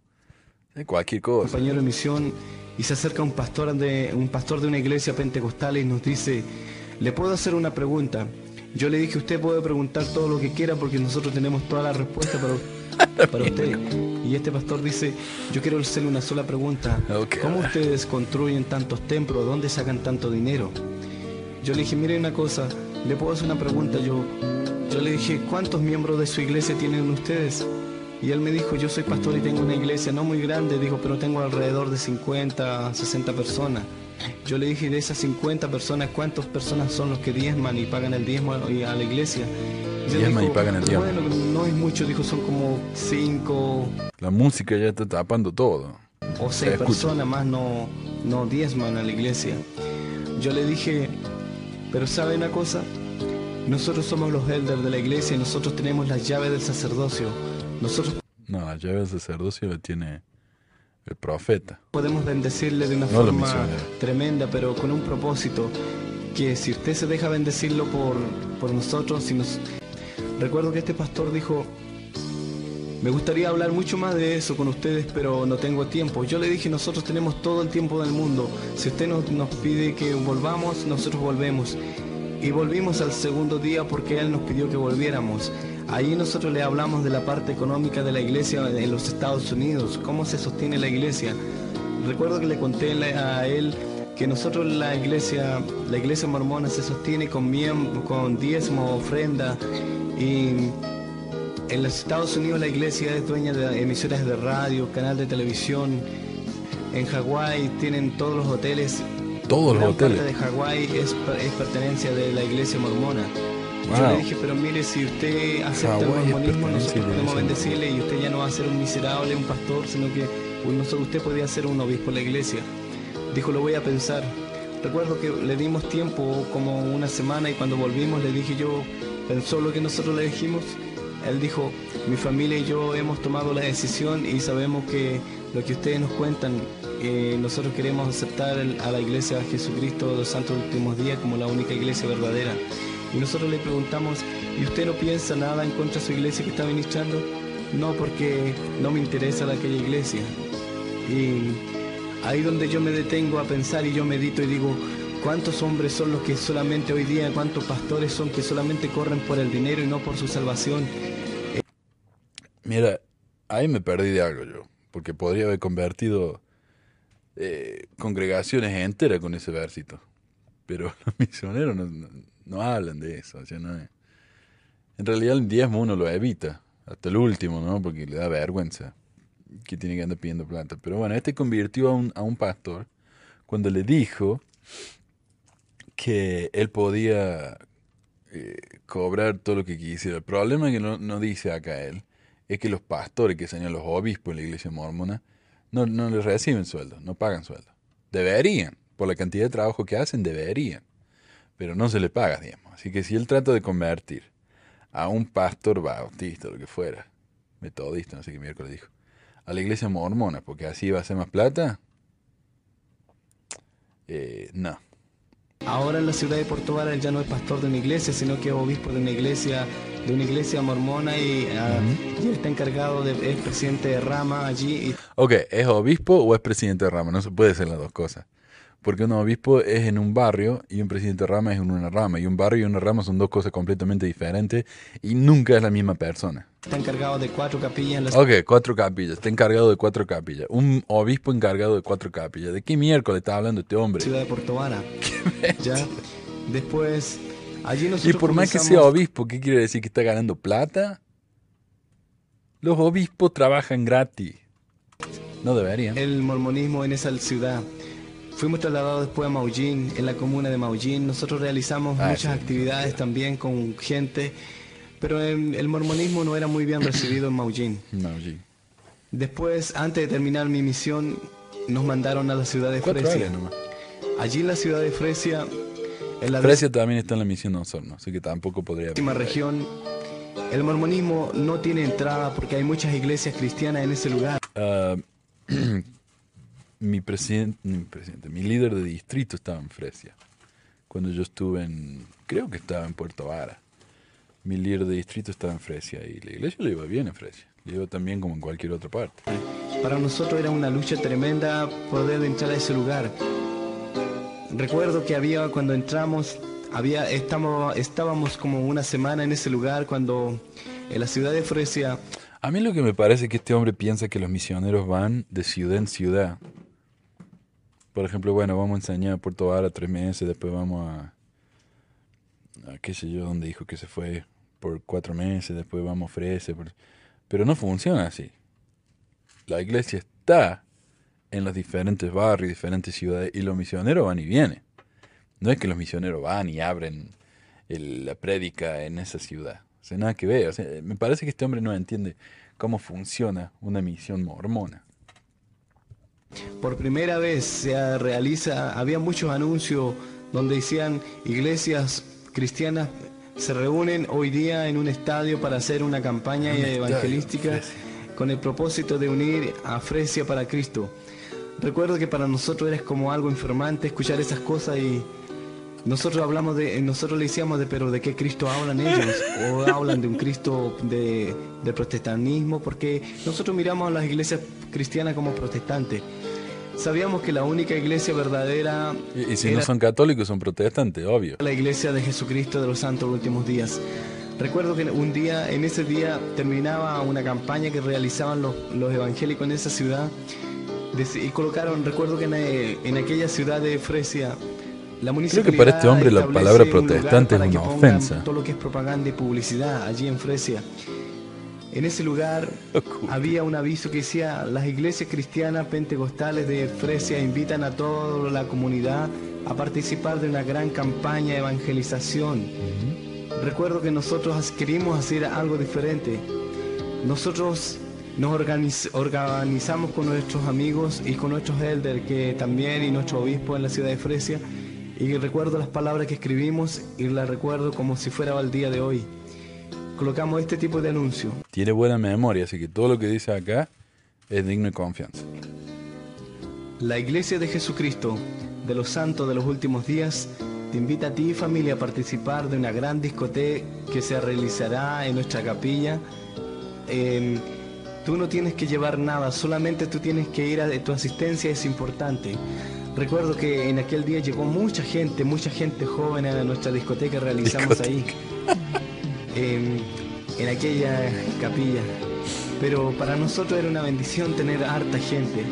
Cualquier cosa. compañero de misión y se acerca un pastor de un pastor de una iglesia pentecostal y nos dice, "¿Le puedo hacer una pregunta?" Yo le dije, "Usted puede preguntar todo lo que quiera porque nosotros tenemos toda la respuesta para, para usted." Y este pastor dice, "Yo quiero hacerle una sola pregunta. Ok. ¿Cómo ustedes construyen tantos templos? ¿Dónde sacan tanto dinero?" Yo le dije, "Mire una cosa, le puedo hacer una pregunta yo yo le dije, ¿cuántos miembros de su iglesia tienen ustedes?" Y él me dijo, yo soy pastor y tengo una iglesia no muy grande, dijo, pero tengo alrededor de 50, 60 personas. Yo le dije, de esas 50 personas, ¿cuántas personas son los que diezman y pagan el diezmo a la iglesia? Y Diezman y pagan el diezmo. Bueno, no es mucho, dijo, son como 5 La música ya está tapando todo. o Se 6 escucha. personas más no, no diezman a la iglesia. Yo le dije, pero ¿sabe una cosa? Nosotros somos los elders de la iglesia y nosotros tenemos las llaves del sacerdocio. Nosotros No, la llave del sacerdocio la tiene el profeta. Podemos bendecirle de una No forma tremenda, pero con un propósito, que si usted se deja bendecirlo por, por nosotros, si nos... Recuerdo que este pastor dijo, Me gustaría hablar mucho más de eso con ustedes, pero no tengo tiempo. Yo le dije, nosotros tenemos todo el tiempo del mundo. Si usted nos, nos pide que volvamos, nosotros volvemos. Y volvimos al segundo día porque Él nos pidió que volviéramos. Ahí nosotros le hablamos de la parte económica de la iglesia en los Estados Unidos, cómo se sostiene la iglesia. Recuerdo que le conté a Él que nosotros la iglesia, la iglesia mormona se sostiene con, miembro, con diezmo, ofrenda y en los Estados Unidos la iglesia es dueña de emisoras de radio, canal de televisión. En Hawái tienen todos los hoteles. Todos los hoteles. parte de Hawái es, es pertenencia de de la iglesia mormona. Yo le dije, pero mire, si usted acepta el Hawái es mormonismo, nosotros podemos bendecirle y usted ya no va a ser un miserable, un pastor, sino que usted podría ser un obispo de la iglesia. Dijo, lo voy a pensar. Recuerdo que le dimos tiempo como una semana y cuando volvimos le dije yo, pensó lo que nosotros le dijimos. Él dijo, mi familia y yo hemos tomado la decisión y sabemos que lo que ustedes nos cuentan, eh, nosotros queremos aceptar el- a la iglesia de Jesucristo de los Santos Últimos Días como la única iglesia verdadera. Y nosotros le preguntamos, ¿y usted no piensa nada en contra de su iglesia que está ministrando? No, porque no me interesa la aquella iglesia. Y ahí donde yo me detengo a pensar y yo medito y digo, ¿cuántos hombres son los que solamente hoy día, cuántos pastores son que solamente corren por el dinero y no por su salvación? Mira, ahí me perdí de algo yo, porque podría haber convertido eh, congregaciones enteras con ese versito. Pero los misioneros no, no- no hablan de eso. o sea, no es- En realidad el diezmo uno lo evita, hasta el último, ¿no? Porque le da vergüenza que tiene que andar pidiendo plata. Pero bueno, este convirtió a un, a un pastor cuando le dijo que él podía eh, cobrar todo lo que quisiera. El problema que no, no dice acá él es que los pastores, que serían los obispos de la iglesia mormona, no, no les reciben sueldo, no pagan sueldo. Deberían, por la cantidad de trabajo que hacen, deberían. Pero no se les paga, digamos. Así que si él trata de convertir a un pastor bautista, lo que fuera, metodista, no sé qué miércoles dijo, a la iglesia mormona, porque así va a hacer más plata, eh, no. Ahora en la ciudad de Puerto Vara él ya no es pastor de una iglesia, sino que es obispo de una iglesia, de una iglesia mormona y, ah, y él está encargado de, es presidente de rama allí y Ok, ¿es obispo o es presidente de rama? No se puede ser las dos cosas. Porque un obispo es en un barrio y un presidente de rama es en una rama. Y un barrio y una rama son dos cosas completamente diferentes y nunca es la misma persona. está encargado de cuatro capillas en la Ok, cuatro capillas. Está encargado de cuatro capillas. Un obispo encargado de cuatro capillas. ¿De qué miércoles está hablando este hombre? ciudad de Puerto Vara. ya después allí Y nosotros por más que sea obispo, ¿qué quiere decir? ¿Que está ganando plata? Los obispos trabajan gratis. No deberían. el mormonismo en esa ciudad. Fuimos trasladados después a Maullín, en la comuna de Maullín. Nosotros realizamos Ah, muchas sí. actividades también con gente, pero el, el mormonismo no era muy bien recibido en Maullín. Sí. Después, antes de terminar mi misión, nos mandaron a la ciudad de Fresia. Allí en la ciudad de Fresia, en la Fresia también está en la misión de Osorno, así que tampoco podría décima región, el mormonismo no tiene entrada porque hay muchas iglesias cristianas en ese lugar. Ah, mi presidente, mi presidente, mi líder de distrito estaba en Fresia. Cuando yo estuve en, creo que estaba en Puerto Vara. Mi líder de distrito estaba en Fresia y la iglesia le iba bien en Fresia. Le iba tan bien como en cualquier otra parte. Para nosotros era una lucha tremenda poder entrar a ese lugar. Recuerdo que había cuando entramos, había estamos, estábamos como una semana en ese lugar cuando en la ciudad de Fresia A mí lo que me parece es que este hombre piensa que los misioneros van de ciudad en ciudad. Por ejemplo, bueno, vamos a enseñar a Puerto Vara tres meses, después vamos a, a qué sé yo, donde dijo que se fue por cuatro meses, después vamos a Frese. Pero no funciona así. La iglesia está en los diferentes barrios, diferentes ciudades, y los misioneros van y vienen. No es que los misioneros van y abren el- la prédica en esa ciudad. O sea, nada que ver. O sea, me parece que este hombre no entiende cómo funciona una misión mormona. Por primera vez se realiza, había muchos anuncios donde decían iglesias cristianas se reúnen hoy día en un estadio para hacer una campaña Un evangelística con el propósito de unir a Fresia para Cristo. Recuerdo que para nosotros era como algo enfermante escuchar esas cosas y nosotros hablamos de, nosotros le decíamos de, pero ¿de qué Cristo hablan ellos? O hablan de un Cristo de, de protestantismo, porque nosotros miramos a las iglesias cristianas como protestantes. Sabíamos que la única iglesia verdadera Y, y si era no son católicos, son protestantes, obvio. la iglesia de Jesucristo de los Santos Últimos Días. Recuerdo que un día, en ese día, terminaba una campaña que realizaban los, los evangélicos en esa ciudad y colocaron, recuerdo que en, eh, en aquella ciudad de Fresia, la municipalidad para este hombre la palabra un protestante es que una ofensa. Todo lo que es propaganda y publicidad allí en Fresia. En ese lugar había un aviso que decía, las iglesias cristianas pentecostales de Fresia invitan a toda la comunidad a participar de una gran campaña de evangelización. Recuerdo que nosotros queríamos hacer algo diferente. Nosotros nos organiz- organizamos con nuestros amigos y con nuestros elders que también y nuestro obispo en la ciudad de Fresia y recuerdo las palabras que escribimos y las recuerdo como si fuera el día de hoy. Colocamos este tipo de anuncio. Tiene buena memoria, así que todo lo que dice acá es digno de confianza. La Iglesia de Jesucristo de los Santos de los Últimos Días te invita a ti y familia a participar de una gran discoteca que se realizará en nuestra capilla. Eh, tú no tienes que llevar nada, solamente tú tienes que ir a tu asistencia es importante. Recuerdo que en aquel día llegó mucha gente, mucha gente joven a nuestra discoteca que realizamos ahí, en, en aquella capilla. Pero para nosotros era una bendición tener harta gente.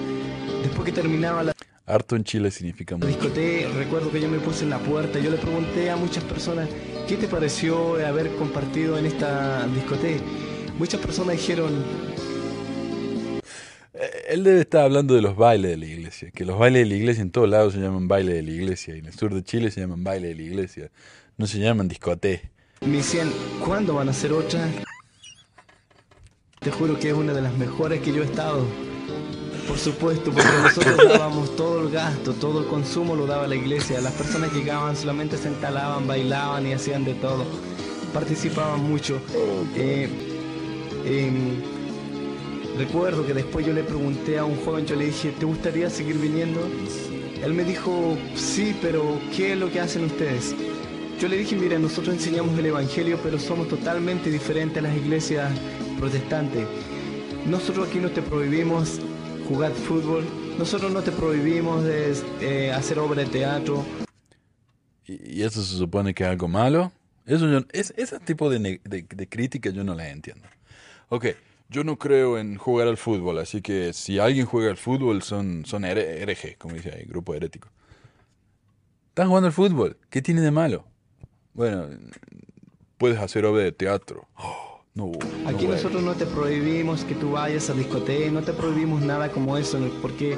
Después que terminaba la Harto en Chile significa mucho. discoteca, recuerdo que yo me puse en la puerta, yo le pregunté a muchas personas, ¿qué te pareció haber compartido en esta discoteca? Muchas personas dijeron, Él debe estar hablando de los bailes de la iglesia, que los bailes de la iglesia en todos lados se llaman baile de la iglesia, y en el sur de Chile se llaman baile de la iglesia, no se llaman discoté. me decían, ¿cuándo van a hacer otra? Te juro que es una de las mejores que yo he estado. Por supuesto, porque nosotros dábamos todo el gasto, todo el consumo lo daba la iglesia. Las personas llegaban, solamente se entalaban, bailaban y hacían de todo. Participaban mucho. Eh, em, recuerdo que después yo le pregunté a un joven, yo le dije, ¿te gustaría seguir viniendo? Él me dijo, sí, pero ¿qué es lo que hacen ustedes? Yo le dije, mira, nosotros enseñamos el Evangelio, pero somos totalmente diferentes a las iglesias protestantes. Nosotros aquí no te prohibimos jugar fútbol, nosotros no te prohibimos eh, hacer obra de teatro, ¿Y, eso se supone que es algo malo? Eso yo- es, ese tipo de, de, de crítica yo no las entiendo. Ok, yo no creo en jugar al fútbol, así que si alguien juega al fútbol son, son here- herejes, como dice ahí, grupo herético. Están jugando al fútbol, ¿qué tiene de malo? Bueno, puedes hacer obra de teatro. Oh, no, no Aquí voy. nosotros no te prohibimos que tú vayas a discoteca, no te prohibimos nada como eso, porque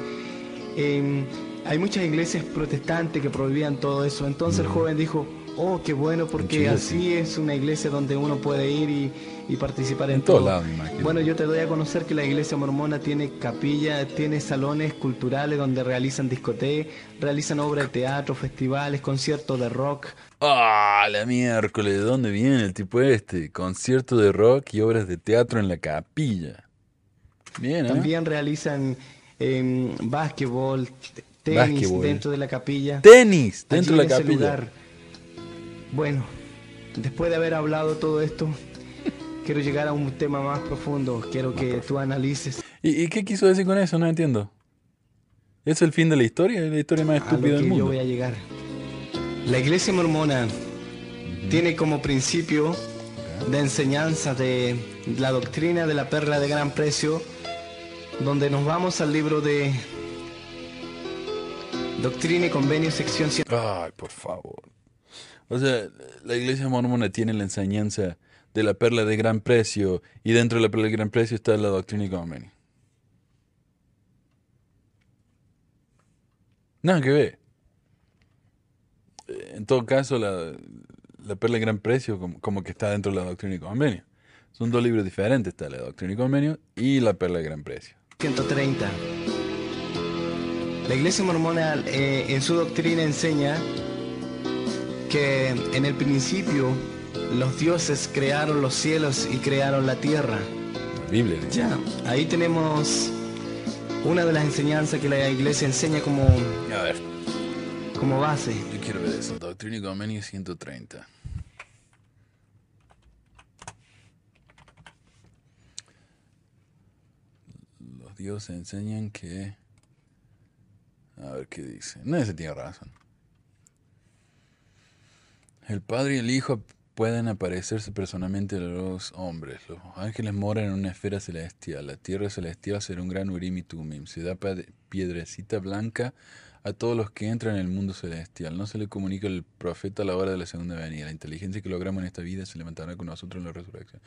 eh, hay muchas iglesias protestantes que prohibían todo eso. Entonces el joven dijo, oh, qué bueno, porque así es una iglesia donde uno puede ir y, y participar en, En todo. me imagino. Bueno, yo te doy a conocer que la iglesia mormona tiene capilla, tiene salones culturales donde realizan discotecas, realizan obras de teatro, festivales, conciertos de rock, Ah, la miércoles, ¿de dónde viene el tipo este? Concierto de rock y obras de teatro en la capilla. Bien, ¿eh? También realizan eh, básquetbol, tenis Básquetbol. dentro de la capilla. Tenis, dentro Allí de la capilla. Bueno, después de haber hablado todo esto, quiero llegar a un tema más profundo. Quiero que tú analices ¿Y, y qué quiso decir con eso? No entiendo. ¿Es el fin de la historia? ¿Es la historia más a lo estúpida del que yo mundo? voy a llegar. La iglesia mormona tiene como principio de enseñanza de la doctrina de la perla de gran precio, donde nos vamos al libro de Doctrina y Convenio, sección 100. Ay, por favor. O sea, la iglesia mormona tiene la enseñanza de la perla de gran precio y dentro de la perla de gran precio está la doctrina y convenio. Nada que ver. Eh, En todo caso, la, la perla de gran precio como, como que está dentro de la doctrina y convenio. Son dos libros diferentes, está la doctrina y convenio y la perla de gran precio. 130. La iglesia mormona eh, en su doctrina enseña que en el principio los dioses crearon los cielos y crearon la tierra. La Biblia dice. Ya, ahí tenemos una de las enseñanzas que la iglesia enseña como, A ver. como base. Yo quiero ver eso. Doctrina y Convenio 130. Los dioses enseñan que... A ver qué dice. No, ese tiene razón. El Padre y el Hijo pueden aparecerse personalmente a los hombres. Los ángeles moran en una esfera celestial. La tierra celestial será un gran urim y tumim. Se da piedrecita blanca a todos los que entran en el mundo celestial. No se le comunica al profeta a la hora de la segunda venida. La inteligencia que logramos en esta vida se levantará con nosotros en la resurrección.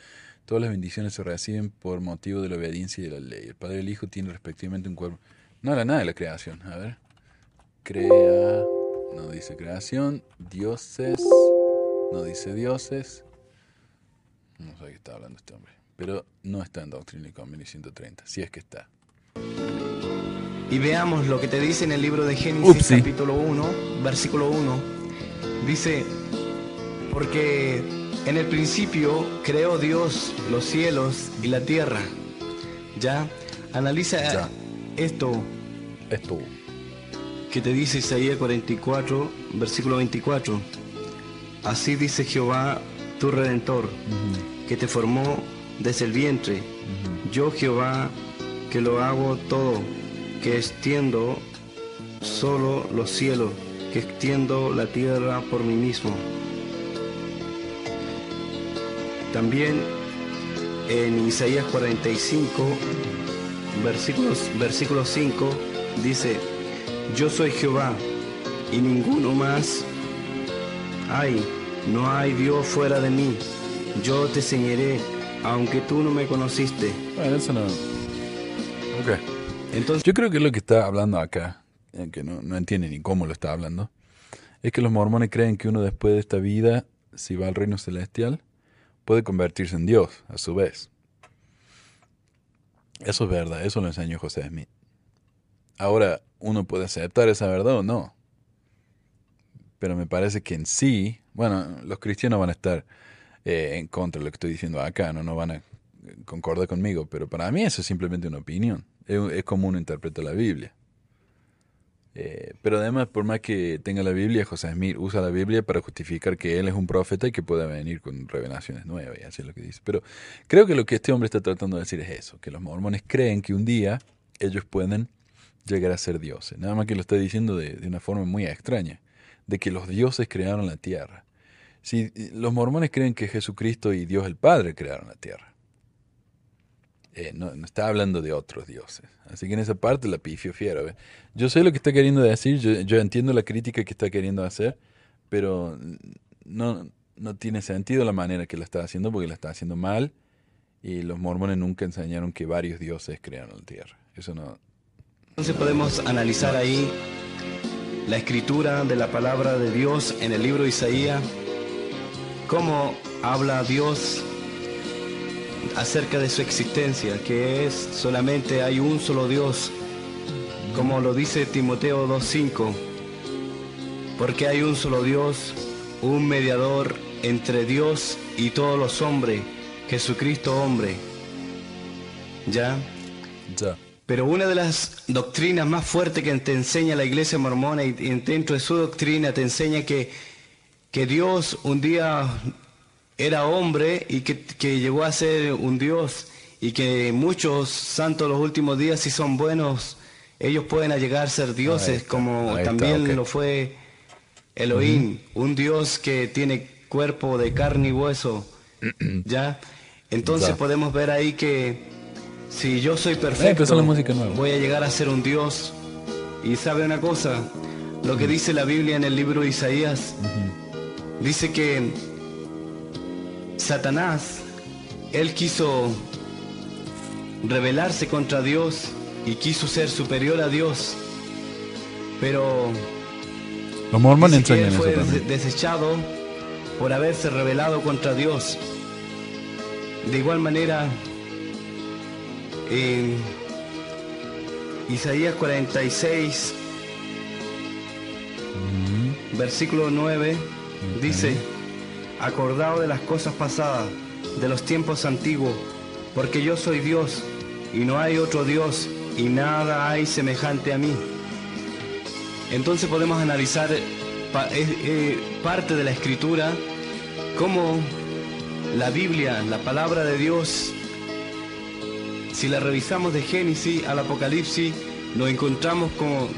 Todas las bendiciones se reciben por motivo de la obediencia y de la ley. El Padre y el Hijo tienen respectivamente un cuerpo. No era nada de la creación. A ver. Crea. No dice creación. Dioses. No dice dioses. No sé de qué está hablando este hombre. Pero no está en Doctrina y Convenio 130. Si es que está. Y veamos lo que te dice en el libro de Génesis Upsi. capítulo 1, versículo 1. Dice, porque en el principio creó Dios los cielos y la tierra. ¿Ya? Analiza Ya. esto Esto. Que te dice Isaías 44, versículo 24. Así dice Jehová, tu redentor, que te formó desde el vientre. Yo Jehová, que lo hago todo, que extiendo solo los cielos, que extiendo la tierra por mí mismo. También en Isaías 45, versículos, versículo 5, dice, yo soy Jehová y ninguno más hay, no hay Dios fuera de mí. Yo te enseñaré, aunque tú no me conociste. Bueno, eso no. Ok. Entonces, Yo creo que lo que está hablando acá, eh, que no, no entiende ni cómo lo está hablando, es que los mormones creen que uno después de esta vida, si va al reino celestial, puede convertirse en Dios a su vez. Eso es verdad, eso lo enseñó José Smith. Ahora, uno puede aceptar esa verdad o no. Pero me parece que en sí, bueno, los cristianos van a estar eh, en contra de lo que estoy diciendo acá, no, no van a concordar conmigo, pero para mí eso es simplemente una opinión. Es, es como uno interpreta la Biblia. Eh, pero además, por más que tenga la Biblia, José Smith usa la Biblia para justificar que él es un profeta y que pueda venir con revelaciones nuevas, y así es lo que dice. Pero creo que lo que este hombre está tratando de decir es eso, que los mormones creen que un día ellos pueden llegar a ser dioses. Nada más que lo está diciendo de, de una forma muy extraña, de que los dioses crearon la tierra. Si eh, los mormones creen que Jesucristo y Dios el Padre crearon la tierra. Eh, no, está hablando de otros dioses. Así que en esa parte la pifio fiero. ¿ve? Yo sé lo que está queriendo decir, yo, yo entiendo la crítica que está queriendo hacer, pero no, no tiene sentido la manera que la está haciendo porque la está haciendo mal y los mormones nunca enseñaron que varios dioses crearon la tierra. Eso no... entonces podemos analizar ahí la escritura de la palabra de Dios en el libro de Isaías, cómo habla Dios acerca de su existencia, que es solamente hay un solo Dios, como lo dice Timoteo 2.5, porque hay un solo Dios, un mediador entre Dios y todos los hombres, Jesucristo hombre. ¿Ya? Ya. Pero una de las doctrinas más fuertes que te enseña la iglesia mormona y dentro de su doctrina te enseña que, que Dios un día era hombre y que, que llegó a ser un Dios y que muchos santos los últimos días si son buenos ellos pueden llegar a ser dioses está, como está, también lo fue Elohim, un Dios que tiene cuerpo de carne y hueso. ¿Ya? Entonces podemos ver ahí que si yo soy perfecto, la música nueva. voy a llegar a ser un Dios. Y sabe una cosa, lo que dice la Biblia en el libro de Isaías, dice que Satanás, él quiso rebelarse contra Dios y quiso ser superior a Dios, pero Los mormones él enseñan fue eso des- también. desechado por haberse rebelado contra Dios. De igual manera, en Isaías 46, versículo 9, dice, acordado de las cosas pasadas, de los tiempos antiguos, porque yo soy Dios y no hay otro Dios y nada hay semejante a mí. entonces podemos analizar pa- eh, eh, parte de la escritura, cómo la Biblia, la palabra de Dios, si la revisamos de Génesis al Apocalipsis, nos encontramos con,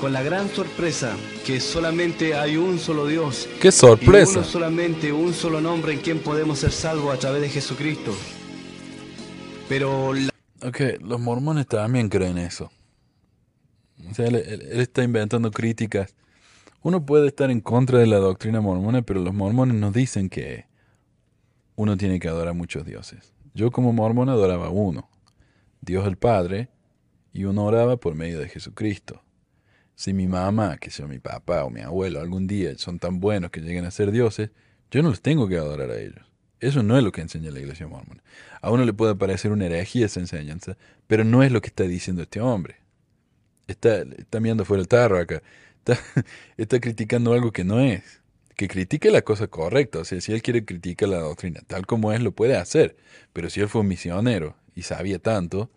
con la gran sorpresa que solamente hay un solo Dios. ¡Qué Y sorpresa! uno solamente, un solo nombre en quien podemos ser salvos a través de Jesucristo. Pero la Ok, los mormones también creen eso. O sea, él, él- él está inventando críticas. Uno puede estar en contra de la doctrina mormona, pero los mormones nos dicen que uno tiene que adorar a muchos dioses. Yo como mormón adoraba a uno, Dios el Padre, y uno oraba por medio de Jesucristo. Si mi mamá, que sea mi papá o mi abuelo, algún día son tan buenos que lleguen a ser dioses, yo no los tengo que adorar a ellos. Eso no es lo que enseña la iglesia mormona. A uno le puede parecer una herejía esa enseñanza, pero no es lo que está diciendo este hombre. Está, está mirando fuera el tarro acá. Está, está criticando algo que no es. Que critique la cosa correcta. O sea, si él quiere criticar la doctrina tal como es, lo puede hacer. Pero si él fue un misionero y sabía tanto,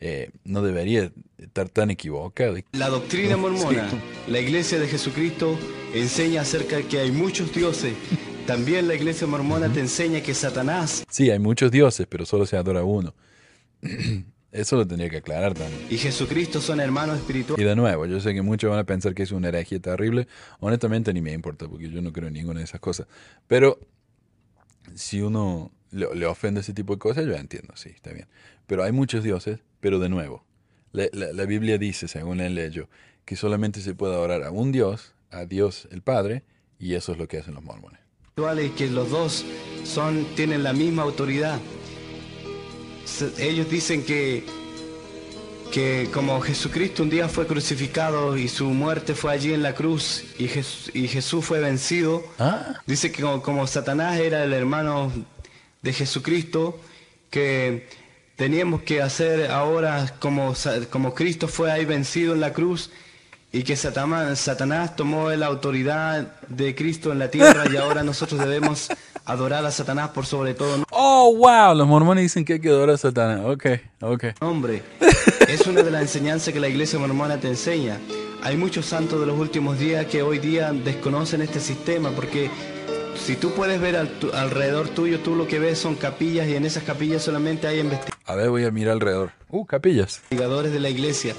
eh, no debería estar tan equivocado. La doctrina mormona, la iglesia de Jesucristo, enseña acerca de que hay muchos dioses. También la iglesia mormona te enseña que Satanás Sí, hay muchos dioses, pero solo se adora uno. Eso lo tendría que aclarar también. y Jesucristo son hermanos Y espirituales. de nuevo, yo sé que muchos van a pensar que es una herejía terrible. Honestamente ni me importa porque yo no creo en ninguna de esas cosas. Pero si uno le, le ofende ese tipo de cosas, yo entiendo, sí, está bien. Pero hay muchos dioses, pero de nuevo, la, la- la Biblia dice, según el leyo, que solamente se puede adorar a un Dios, a Dios el Padre, y eso es lo que hacen los mormones. que los dos son tienen la misma autoridad. Ellos dicen que que como Jesucristo un día fue crucificado y su muerte fue allí en la cruz y, Jes- y Jesús fue vencido, Ah, dice que como, como Satanás era el hermano de Jesucristo, que teníamos que hacer ahora como, como Cristo fue ahí vencido en la cruz y que Satanás, tomó la autoridad de Cristo en la tierra y ahora nosotros debemos adorar a Satanás por sobre todo oh, wow, los mormones dicen que hay que adorar a Satanás. Ok, ok. nombre. Es una de las enseñanzas que la iglesia mormona te enseña. Hay muchos santos de los últimos días que hoy día desconocen este sistema porque si tú puedes ver al- tu- alrededor tuyo, tú lo que ves son capillas y en esas capillas solamente hay A ver, voy a mirar alrededor. Uh, capillas. investigadores de la iglesia.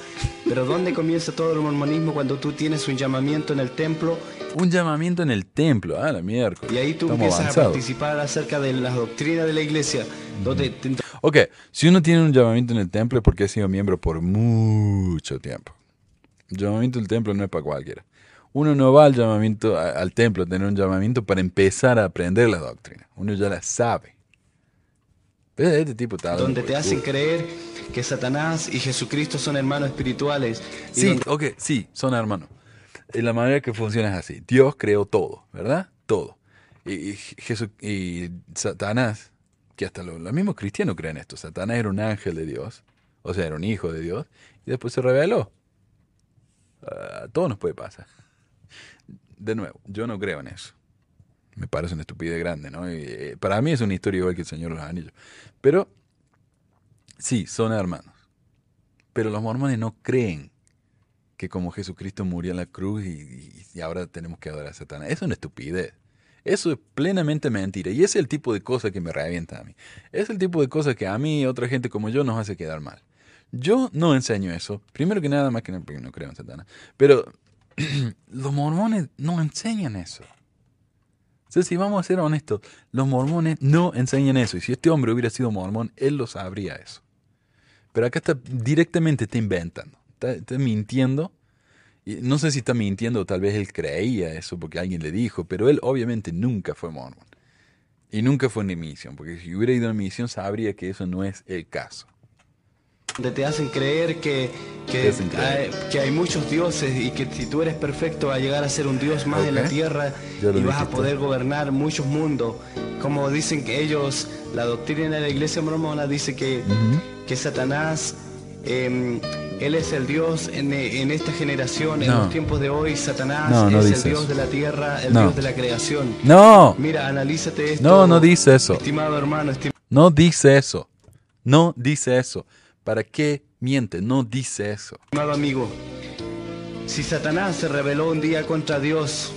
Pero ¿dónde comienza todo el mormonismo cuando tú tienes un llamamiento en el templo Un llamamiento en el templo. Ah, la miércoles. y ahí tú Estamos empiezas a participar acerca de las doctrinas de la iglesia? Donde te- Ok, si uno tiene un llamamiento en el templo es porque ha sido miembro por mucho tiempo. El llamamiento del templo no es para cualquiera. Uno no va al llamamiento, al templo a tener un llamamiento para empezar a aprender la doctrina. Uno ya la sabe. Este tipo está hablando donde te hacen creer que Satanás y Jesucristo son hermanos espirituales. y Sí, donde- ok, sí, son hermanos. Y la manera que funciona es así. Dios creó todo, ¿verdad? Todo. Y, y Jesús, y Satanás, que hasta lo- los mismos cristianos creen esto. Satanás era un ángel de Dios, o sea, era un hijo de Dios, y después se reveló. Ah, A todos nos puede pasar. De nuevo, yo no creo en eso. Me parece una estupidez grande, ¿no? Eh, para mí es una historia igual que el Señor de los Anillos. Pero, sí, son hermanos. Pero los mormones no creen que como Jesucristo murió en la cruz y, ahora tenemos que adorar a Satanás. Eso es una estupidez. Eso es plenamente mentira. Y ese es el tipo de cosa que me revienta a mí. Es el tipo de cosa que a mí y otra gente como yo nos hace quedar mal. Yo no enseño eso. Primero que nada, más que porque no creo en Satanás. Pero los mormones no enseñan eso. Sea, si vamos a ser honestos, los mormones no enseñan eso. Y si este hombre hubiera sido mormón, él lo sabría eso. Pero acá está directamente está inventando. Está mintiendo. Y no sé si está mintiendo o tal vez él creía eso porque alguien le dijo, pero él obviamente nunca fue mormón. Y nunca fue en misión, porque si hubiera ido en misión sabría que eso no es el caso. Donde te hacen creer que, que, hacen creer. hay, que hay muchos dioses y que si tú eres perfecto vas a llegar a ser un dios más en la tierra y vas a dijiste. poder gobernar muchos mundos. Como dicen que ellos, la doctrina de la iglesia mormona dice que, que Satanás, eh, él es el dios en, en esta generación, en No. los tiempos de hoy, Satanás No, no es el dios eso. de la tierra, el No. dios de la creación. No, Mira, analízate esto. no, no dice eso. Estimado hermano, estimado No dice eso. No dice eso. ¿Para qué miente? No dice eso. amigo. Si Satanás se rebeló un día contra Dios,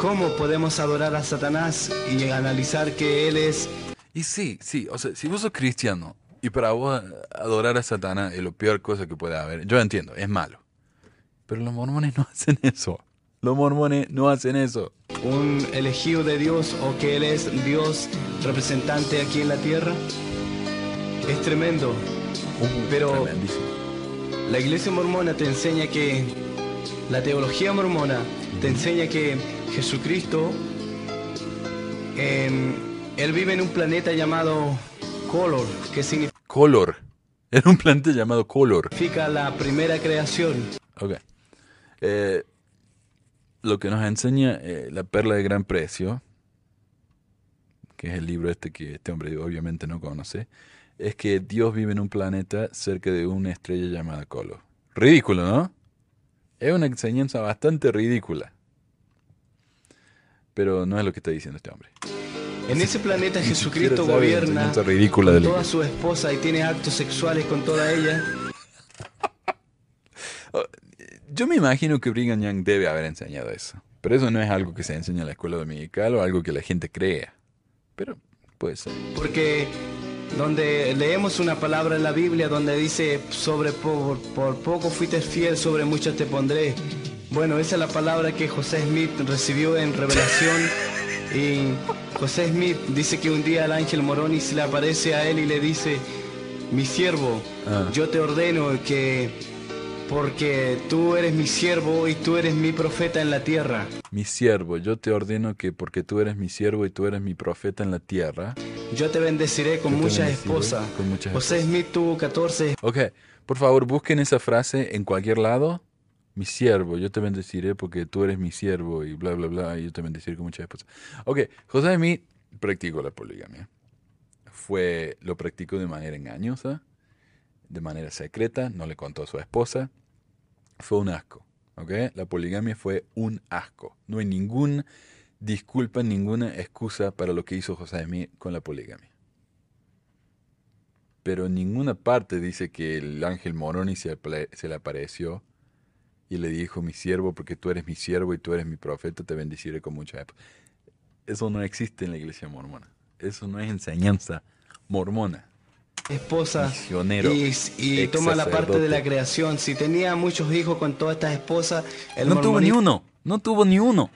¿cómo podemos adorar a Satanás y analizar que Él es Y sí, sí, o sea, si vos sos cristiano y para vos adorar a Satanás es lo peor cosa que puede haber, yo entiendo, es malo. Pero los mormones no hacen eso. Los mormones no hacen eso. un elegido de Dios o que Él es Dios representante aquí en la tierra? Es tremendo. Pero Tremendísimo. la iglesia mormona te enseña que, la teología mormona te enseña que Jesucristo, em, Él vive en un planeta llamado Color, que significa Color. Era un planeta llamado Color. la primera creación. Ok. Eh, lo que nos enseña eh, la perla de gran precio, que es el libro este que este hombre obviamente no conoce, es que Dios vive en un planeta cerca de una estrella llamada Color. Ridículo, ¿no? Es una enseñanza bastante ridícula. Pero no es lo que está diciendo este hombre. En ese planeta Jesucristo gobierna ridícula con toda su esposa y tiene actos sexuales con toda ella. Yo me imagino que Brigham Young debe haber enseñado eso. Pero eso no es algo que se enseña en la escuela dominical o algo que la gente crea. Pero puede ser. Porque donde leemos una palabra en la Biblia donde dice sobre por, por poco fuiste fiel, sobre mucho te pondré. Bueno, esa es la palabra que José Smith recibió en revelación. Y José Smith dice que un día el ángel Moroni se le aparece a él y le dice, mi siervo, Ah. yo te ordeno que porque tú eres mi siervo y tú eres mi profeta en la tierra. Mi siervo, yo te ordeno que porque tú eres mi siervo y tú eres mi profeta en la tierra. Yo te bendeciré con te muchas bendeciré esposas. con muchas José Smith tuvo 14 Ok, por favor, busquen esa frase en cualquier lado. Mi siervo, yo te bendeciré porque tú eres mi siervo y bla, bla, bla, y yo te bendeciré con muchas esposas. Ok, José Smith practicó la poligamia. Fue, lo practicó de manera engañosa, de manera secreta, no le contó a su esposa. Fue un asco, ¿ok? La poligamia fue un asco. No hay ninguna disculpa, ninguna excusa para lo que hizo José Smith con la poligamia pero en ninguna parte dice que el ángel Moroni se, se le apareció y le dijo, mi siervo, porque tú eres mi siervo y tú eres mi profeta, te bendeciré con mucha época. Eso no existe en la iglesia mormona. Eso no es enseñanza mormona. Esposas Misionero, y, toma la parte de la creación. Si tenía muchos hijos con todas estas esposas, no tuvo ni uno, no tuvo ni uno.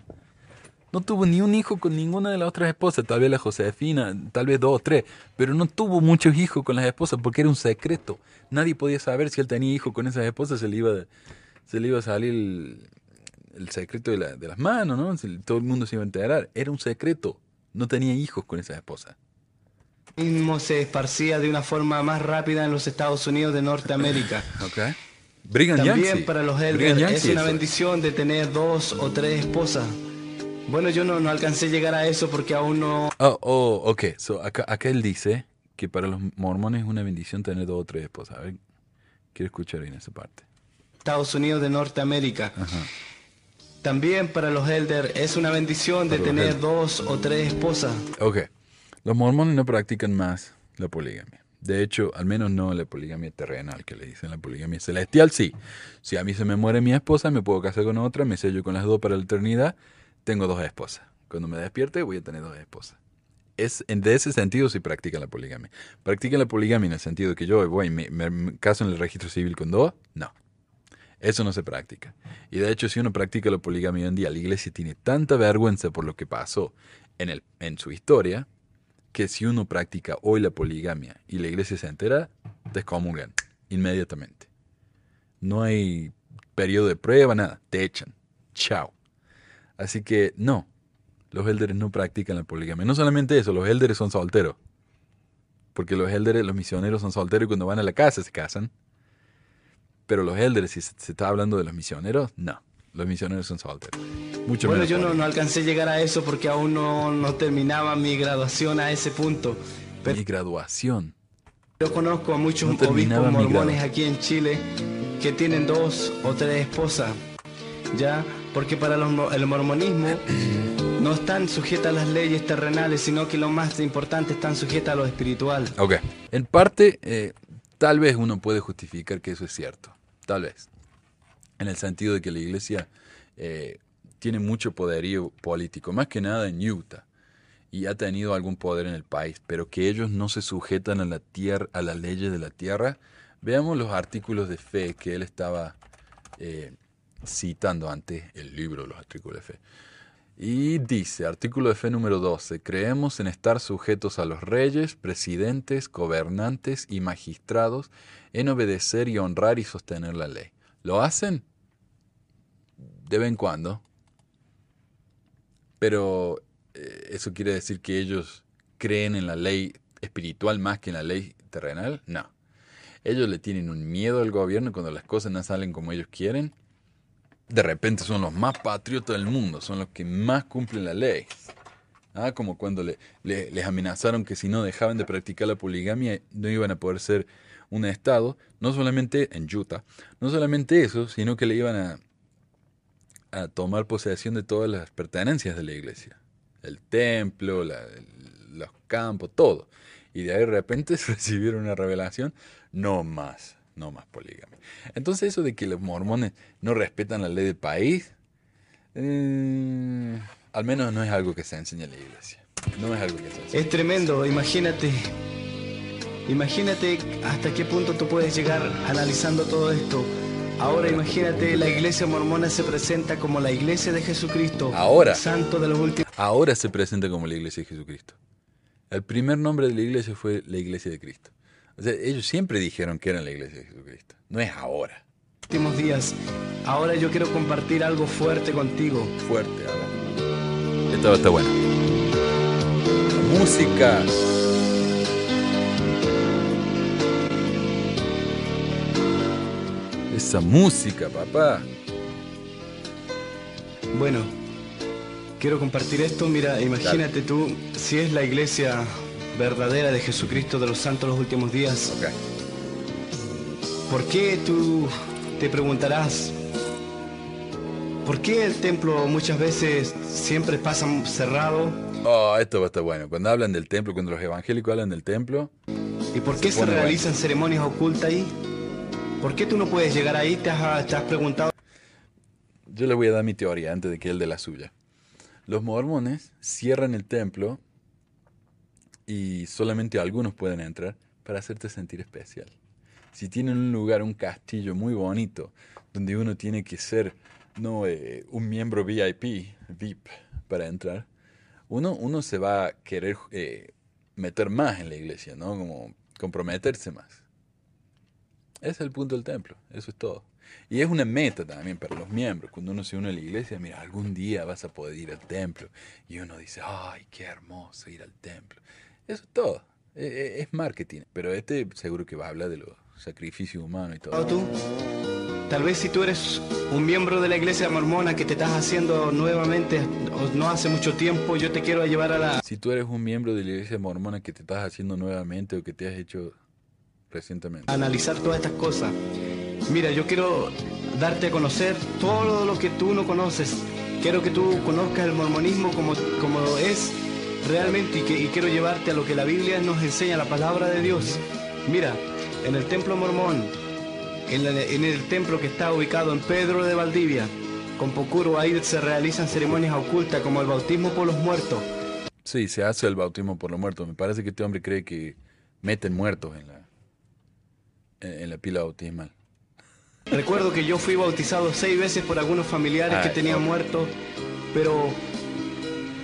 No tuvo ni un hijo con ninguna de las otras esposas, tal vez la Josefina, tal vez dos o tres, pero no tuvo muchos hijos con las esposas porque era un secreto. Nadie podía saber si él tenía hijos con esas esposas, se le iba, se le iba a salir el, el secreto de, la- de las manos, ¿no? Todo el mundo se iba a enterar. Era un secreto. No tenía hijos con esas esposas. Se esparcía de una forma más rápida en los Estados Unidos de Norteamérica. ¿Ok? Brigham Young, También sí. para los Young es una bendición de tener dos o tres esposas. Bueno, yo no, no alcancé a llegar a eso porque aún no Oh, oh, ok. So, acá, acá él dice que para los mormones es una bendición tener dos o tres esposas. A ver, quiero escuchar bien esa parte. Estados Unidos de Norteamérica. Ajá. También para los elders es una bendición de Para los tener dos o tres esposas. Ok. Los mormones no practican más la poligamia. De hecho, al menos no la poligamia terrenal, que le dicen la poligamia celestial, sí. Si a mí se me muere mi esposa, me puedo casar con otra, me sello con las dos para la eternidad, tengo dos esposas. Cuando me despierte, voy a tener dos esposas. Es, de ese sentido sí practican la poligamia. ¿Practican la poligamia en el sentido que yo voy me- me caso en el registro civil con dos? No. Eso no se practica. Y de hecho, si uno practica la poligamia hoy en día, la iglesia tiene tanta vergüenza por lo que pasó en, el, en su historia, que si uno practica hoy la poligamia y la iglesia se entera, te excomulgan inmediatamente. No hay periodo de prueba, nada. Te echan. Chao. Así que no, los élderes no practican la poligamia. No solamente eso, los élderes son solteros. Porque los élderes, los misioneros son solteros y cuando van a la casa se casan. Pero los élderes, si se está hablando de los misioneros, no. Los misioneros son solteros. Mucho Bueno, menos yo no, no alcancé a llegar a eso porque aún no, no terminaba mi graduación a ese punto. Pero Mi graduación. yo conozco a muchos No obispos mormones aquí en Chile que tienen dos o tres esposas. ¿Ya? Porque para los el mormonismo no están sujetas a las leyes terrenales, sino que lo más importante están sujetas a lo espiritual. Ok. En parte, eh, tal vez uno puede justificar que eso es cierto. Tal vez. En el sentido de que la iglesia eh, tiene mucho poderío político, más que nada en Utah, y ha tenido algún poder en el país, pero que ellos no se sujetan a la tierra, a las leyes de la tierra. Veamos los artículos de fe que él estaba eh, citando antes el libro, los artículos de fe. Y dice, artículo de fe número 12, creemos en estar sujetos a los reyes, presidentes, gobernantes y magistrados, en obedecer y honrar y sostener la ley. ¿Lo hacen? De vez en cuando. Pero eh, eso quiere decir que ellos creen en la ley espiritual más que en la ley terrenal. No. Ellos le tienen un miedo al gobierno cuando las cosas no salen como ellos quieren de repente son los más patriotas del mundo, son los que más cumplen la ley. Ah, como cuando le, les amenazaron que si no dejaban de practicar la poligamia no iban a poder ser un Estado, no solamente en Utah, no solamente eso, sino que le iban a, a tomar posesión de todas las pertenencias de la iglesia, el templo, los campos, todo. Y de ahí de repente recibieron una revelación, no más, no más poligamia. Entonces eso de que los mormones no respetan la ley del país, eh, al menos no es algo que se enseña en la iglesia. No es algo que se enseña. Es tremendo, imagínate. Imagínate hasta qué punto tú puedes llegar analizando todo esto. Ahora imagínate, la iglesia mormona se presenta como la iglesia de Jesucristo. Ahora. Santo de los últimos. Ahora se presenta como la iglesia de Jesucristo. El primer nombre de la iglesia fue la iglesia de Cristo ellos siempre dijeron que eran la iglesia de Jesucristo. No es ahora. Últimos días. Ahora yo quiero compartir algo fuerte contigo. Fuerte, ahora. Esto está bueno. música. Esa música, papá. Bueno, quiero compartir esto. Mira, imagínate tú, si es la iglesia verdadera de Jesucristo de los santos los últimos días. ¿Por qué tú te preguntarás? ¿Por qué el templo muchas veces siempre pasa cerrado? Oh, esto va a estar bueno. Cuando hablan del templo, cuando los evangélicos hablan del templo. ¿Y por qué se, realizan ceremonias ocultas ahí? ¿Por qué tú no puedes llegar ahí? ¿Te has, ¿Te has preguntado? Yo le voy a dar mi teoría antes de que él de la suya. Los mormones cierran el templo y solamente algunos pueden entrar para hacerte sentir especial. Si tienen un lugar, un castillo muy bonito, donde uno tiene que ser no eh, un miembro VIP, VIP para entrar, uno, uno se va a querer eh, meter más en la iglesia, ¿no? Como comprometerse más. Ese es el punto del templo, eso es todo. Y es una meta también para los miembros. Cuando uno se une a la iglesia, mira, algún día vas a poder ir al templo. Y uno dice, ay, qué hermoso ir al templo. Eso es todo. E, e, es marketing. Pero este seguro que va a hablar de los sacrificios humanos y todo. tú? Tal vez si tú eres un miembro de la iglesia mormona que te estás haciendo nuevamente o no hace mucho tiempo, yo te quiero llevar a la... Si tú eres un miembro de la iglesia mormona que te estás haciendo nuevamente o que te has hecho recientemente. Analizar todas estas cosas. Mira, yo quiero darte a conocer todo lo que tú no conoces. Quiero que tú conozcas el mormonismo como, como es realmente y, quiero llevarte a lo que la Biblia nos enseña, la palabra de Dios. Mira, en el templo mormón, en, el templo que está ubicado en Pedro de Valdivia, con Pocuro, ahí se realizan ceremonias ocultas como el bautismo por los muertos. Sí, se hace el bautismo por los muertos. Me parece que este hombre cree que meten muertos en la, en la pila bautismal. Recuerdo que yo fui bautizado seis veces por algunos familiares que tenían muertos, pero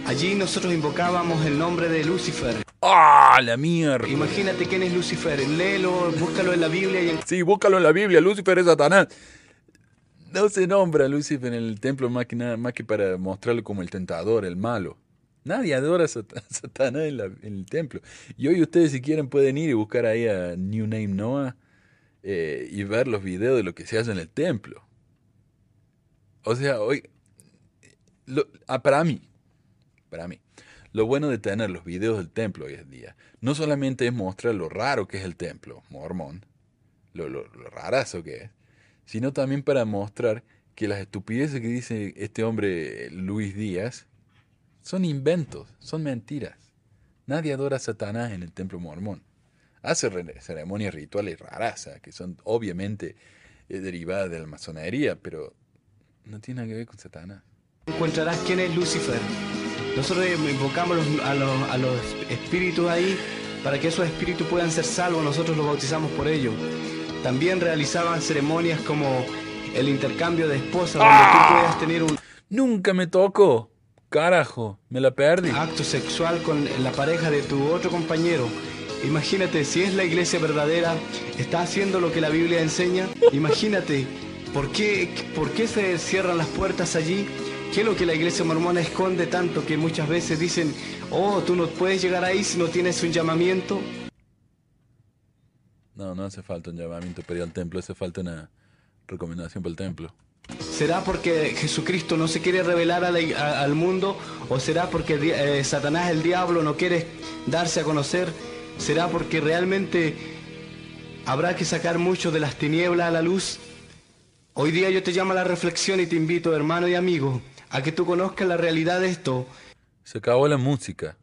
Allí nosotros invocábamos el nombre de Lucifer. ¡Ah, la mierda! Imagínate quién es Lucifer. Léelo, búscalo en la Biblia. Y Sí, búscalo en la Biblia. Lucifer es Satanás. No se nombra a Lucifer en el templo más que, nada, más que para mostrarlo como el tentador, el malo. Nadie adora a Satanás en, el templo. Y hoy ustedes si quieren pueden ir y buscar ahí a New Name Noah eh, y ver los videos de lo que se hace en el templo. O sea, hoy, ah, para mí, para mí. Lo bueno de tener los videos del templo hoy en día, no solamente es mostrar lo raro que es el templo mormón, lo, lo, rarazo que es, sino también para mostrar que las estupideces que dice este hombre Luis Díaz son inventos, son mentiras. Nadie adora a Satanás en el templo mormón. Hace ceremonias rituales raras, que son obviamente es derivada de la masonería, pero no tiene nada que ver con Satanás. encontrarás quién es Lucifer. Nosotros invocamos a los, a los espíritus ahí para que esos espíritus puedan ser salvos, nosotros los bautizamos por ellos. También realizaban ceremonias como el intercambio de esposas, donde tú puedas tener un Nunca me tocó. Carajo, me la perdí. acto sexual con la pareja de tu otro compañero. Imagínate, si es la iglesia verdadera, está haciendo lo que la Biblia enseña. Imagínate, ¿por qué, ¿por qué se cierran las puertas allí? ¿Qué es lo que la iglesia mormona esconde tanto que muchas veces dicen, oh, tú no puedes llegar ahí si no tienes un llamamiento? No, no hace falta un llamamiento para ir al templo, hace falta una recomendación para el templo. ¿Será porque Jesucristo no se quiere revelar a la- a- al mundo? ¿O será porque eh, Satanás, el diablo, no quiere darse a conocer? ¿Será porque realmente habrá que sacar mucho de las tinieblas a la luz? Hoy día yo te llamo a la reflexión y te invito, hermano y amigo, a que tú conozcas la realidad de esto. Se acabó la música.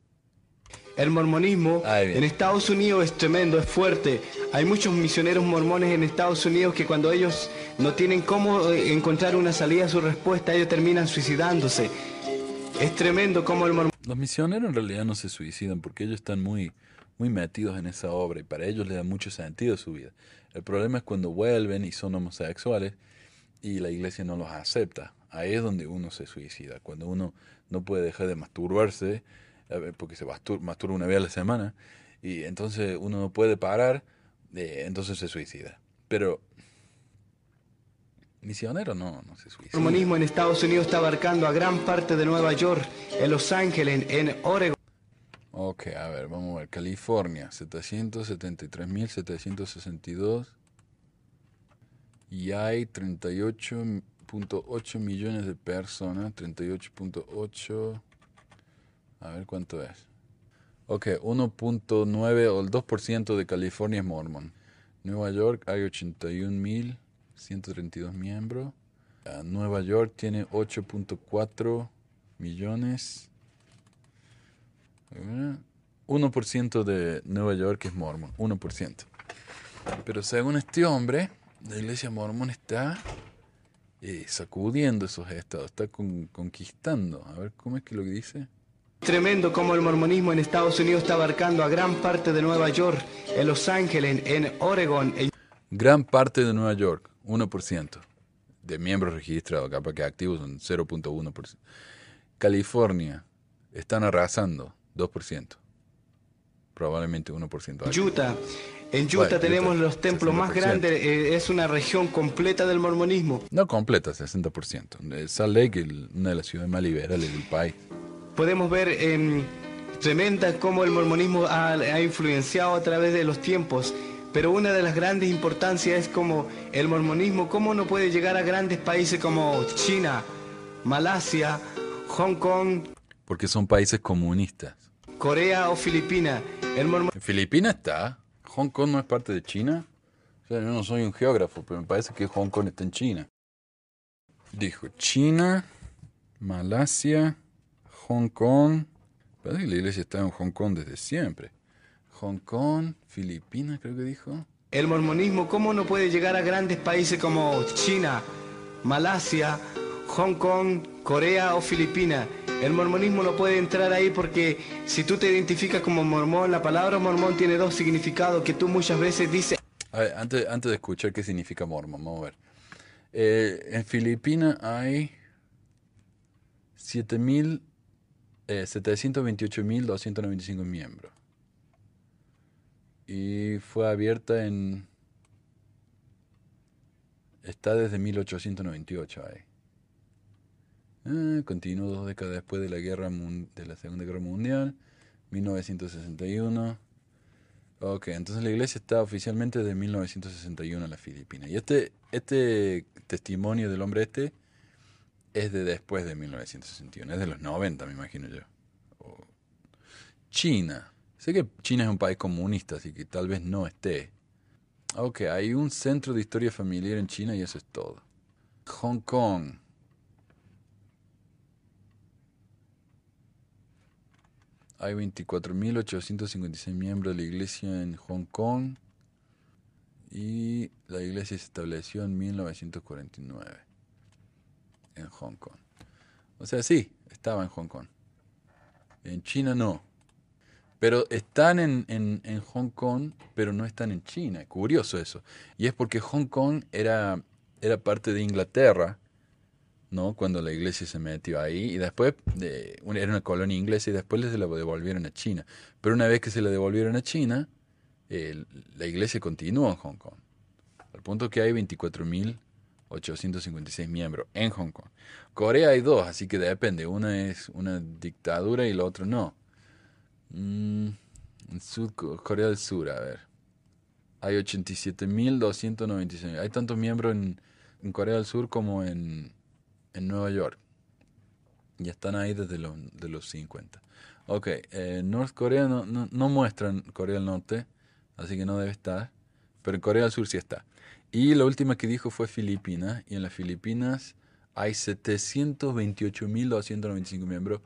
El mormonismo viene. en Estados Unidos es tremendo, es fuerte. Hay muchos misioneros mormones en Estados Unidos que cuando ellos no tienen cómo eh, encontrar una salida a su respuesta, ellos terminan suicidándose. Es tremendo como el mormonismo Los misioneros en realidad no se suicidan porque ellos están muy, muy metidos en esa obra y para ellos le da mucho sentido a su vida. El problema es cuando vuelven y son homosexuales y la iglesia no los acepta. Ahí es donde uno se suicida, cuando uno no puede dejar de masturbarse, porque se mastur- masturba una vez a la semana, y entonces uno no puede parar, eh, entonces se suicida. Pero misionero no, no se suicida. mormonismo en Estados Unidos está abarcando a gran parte de Nueva York, en Los Ángeles, en Oregon. Ok, a ver, vamos a ver. California, 773.762. Y hay 38.8 millones de personas. 38.8. A ver cuánto es. Ok, 1.9 o el 2% de California es mormón. Nueva York hay 81.132 miembros. Ah, Nueva York tiene 8.4 millones. Eh, 1% de Nueva York es mormón, 1%. Pero según este hombre, la iglesia mormón está eh, sacudiendo esos estados, está con- conquistando. A ver, ¿cómo es que lo que dice? Tremendo como el mormonismo en Estados Unidos está abarcando a gran parte de Nueva York, en Los Ángeles, en Oregon, en Gran parte de Nueva York, 1%. De miembros registrados, capaz que activos son 0.1%. California, están arrasando, 2%. Probablemente 1%. acá. Utah. En Utah Bueno, tenemos Utah, los templos más 60%. grandes, eh, es una región completa del mormonismo. No completa, 60%. Eh, Salt Lake, el- una de las ciudades más liberales del país. Podemos ver em, tremenda cómo el mormonismo ha, ha influenciado a través de los tiempos, pero una de las grandes importancias es como el mormonismo, cómo no puede llegar a grandes países como China, Malasia, Hong Kong, Porque son países comunistas. Corea o Filipinas. El Filipinas está. Hong Kong no es parte de China. O sea, yo no soy un geógrafo, pero me parece que Hong Kong está en China. Dijo China, Malasia, Hong Kong. Parece que la iglesia está en Hong Kong desde siempre. Hong Kong, Filipinas, creo que dijo. El mormonismo, ¿cómo no puede llegar a grandes países como China, Malasia, Hong Kong, Corea o Filipinas? El mormonismo no puede entrar ahí porque si tú te identificas como mormón, la palabra mormón tiene dos significados que tú muchas veces dices, A ver, antes, antes de escuchar qué significa mormón, vamos a ver. Eh, en Filipinas hay 7.000, eh, 728.295 miembros. Y fue abierta en... Está desde 1898 ahí. Ah, continuó dos décadas después de la, guerra de la Segunda Guerra Mundial, 1961. Ok, entonces la iglesia está oficialmente desde 1961 en las Filipinas. Y este, este testimonio del hombre este es de después de 1961, es de los 90, me imagino yo. China. Sé que China es un país comunista, así que tal vez no esté. Ok, hay un centro de historia familiar en China y eso es todo. Hong Kong. Hay 24.856 miembros de la iglesia en Hong Kong. y la iglesia se estableció en 1949 en Hong Kong. O sea, sí, estaba en Hong Kong. En China no. Pero están en, en, en Hong Kong, pero no están en China. Curioso eso. Y es porque Hong Kong era, era parte de Inglaterra, ¿no? Cuando la iglesia se metió ahí. Y después de, era una colonia inglesa y después les la devolvieron a China. Pero una vez que se la devolvieron a China, la iglesia continuó en Hong Kong. Al punto que hay 24.856 miembros en Hong Kong. Corea hay dos, así que depende. Una es una dictadura y la otra no. Mm, en Sur, Corea del Sur, a ver. Hay 87.296. Hay tantos miembros en, en, Corea del Sur como en, en Nueva York. Y están ahí desde los, de los 50. Ok, eh, North Korea no, no, no muestran Corea del Norte así que no debe estar. Pero en Corea del Sur sí está. Y la última que dijo fue Filipinas, y en las Filipinas hay 728.295 miembros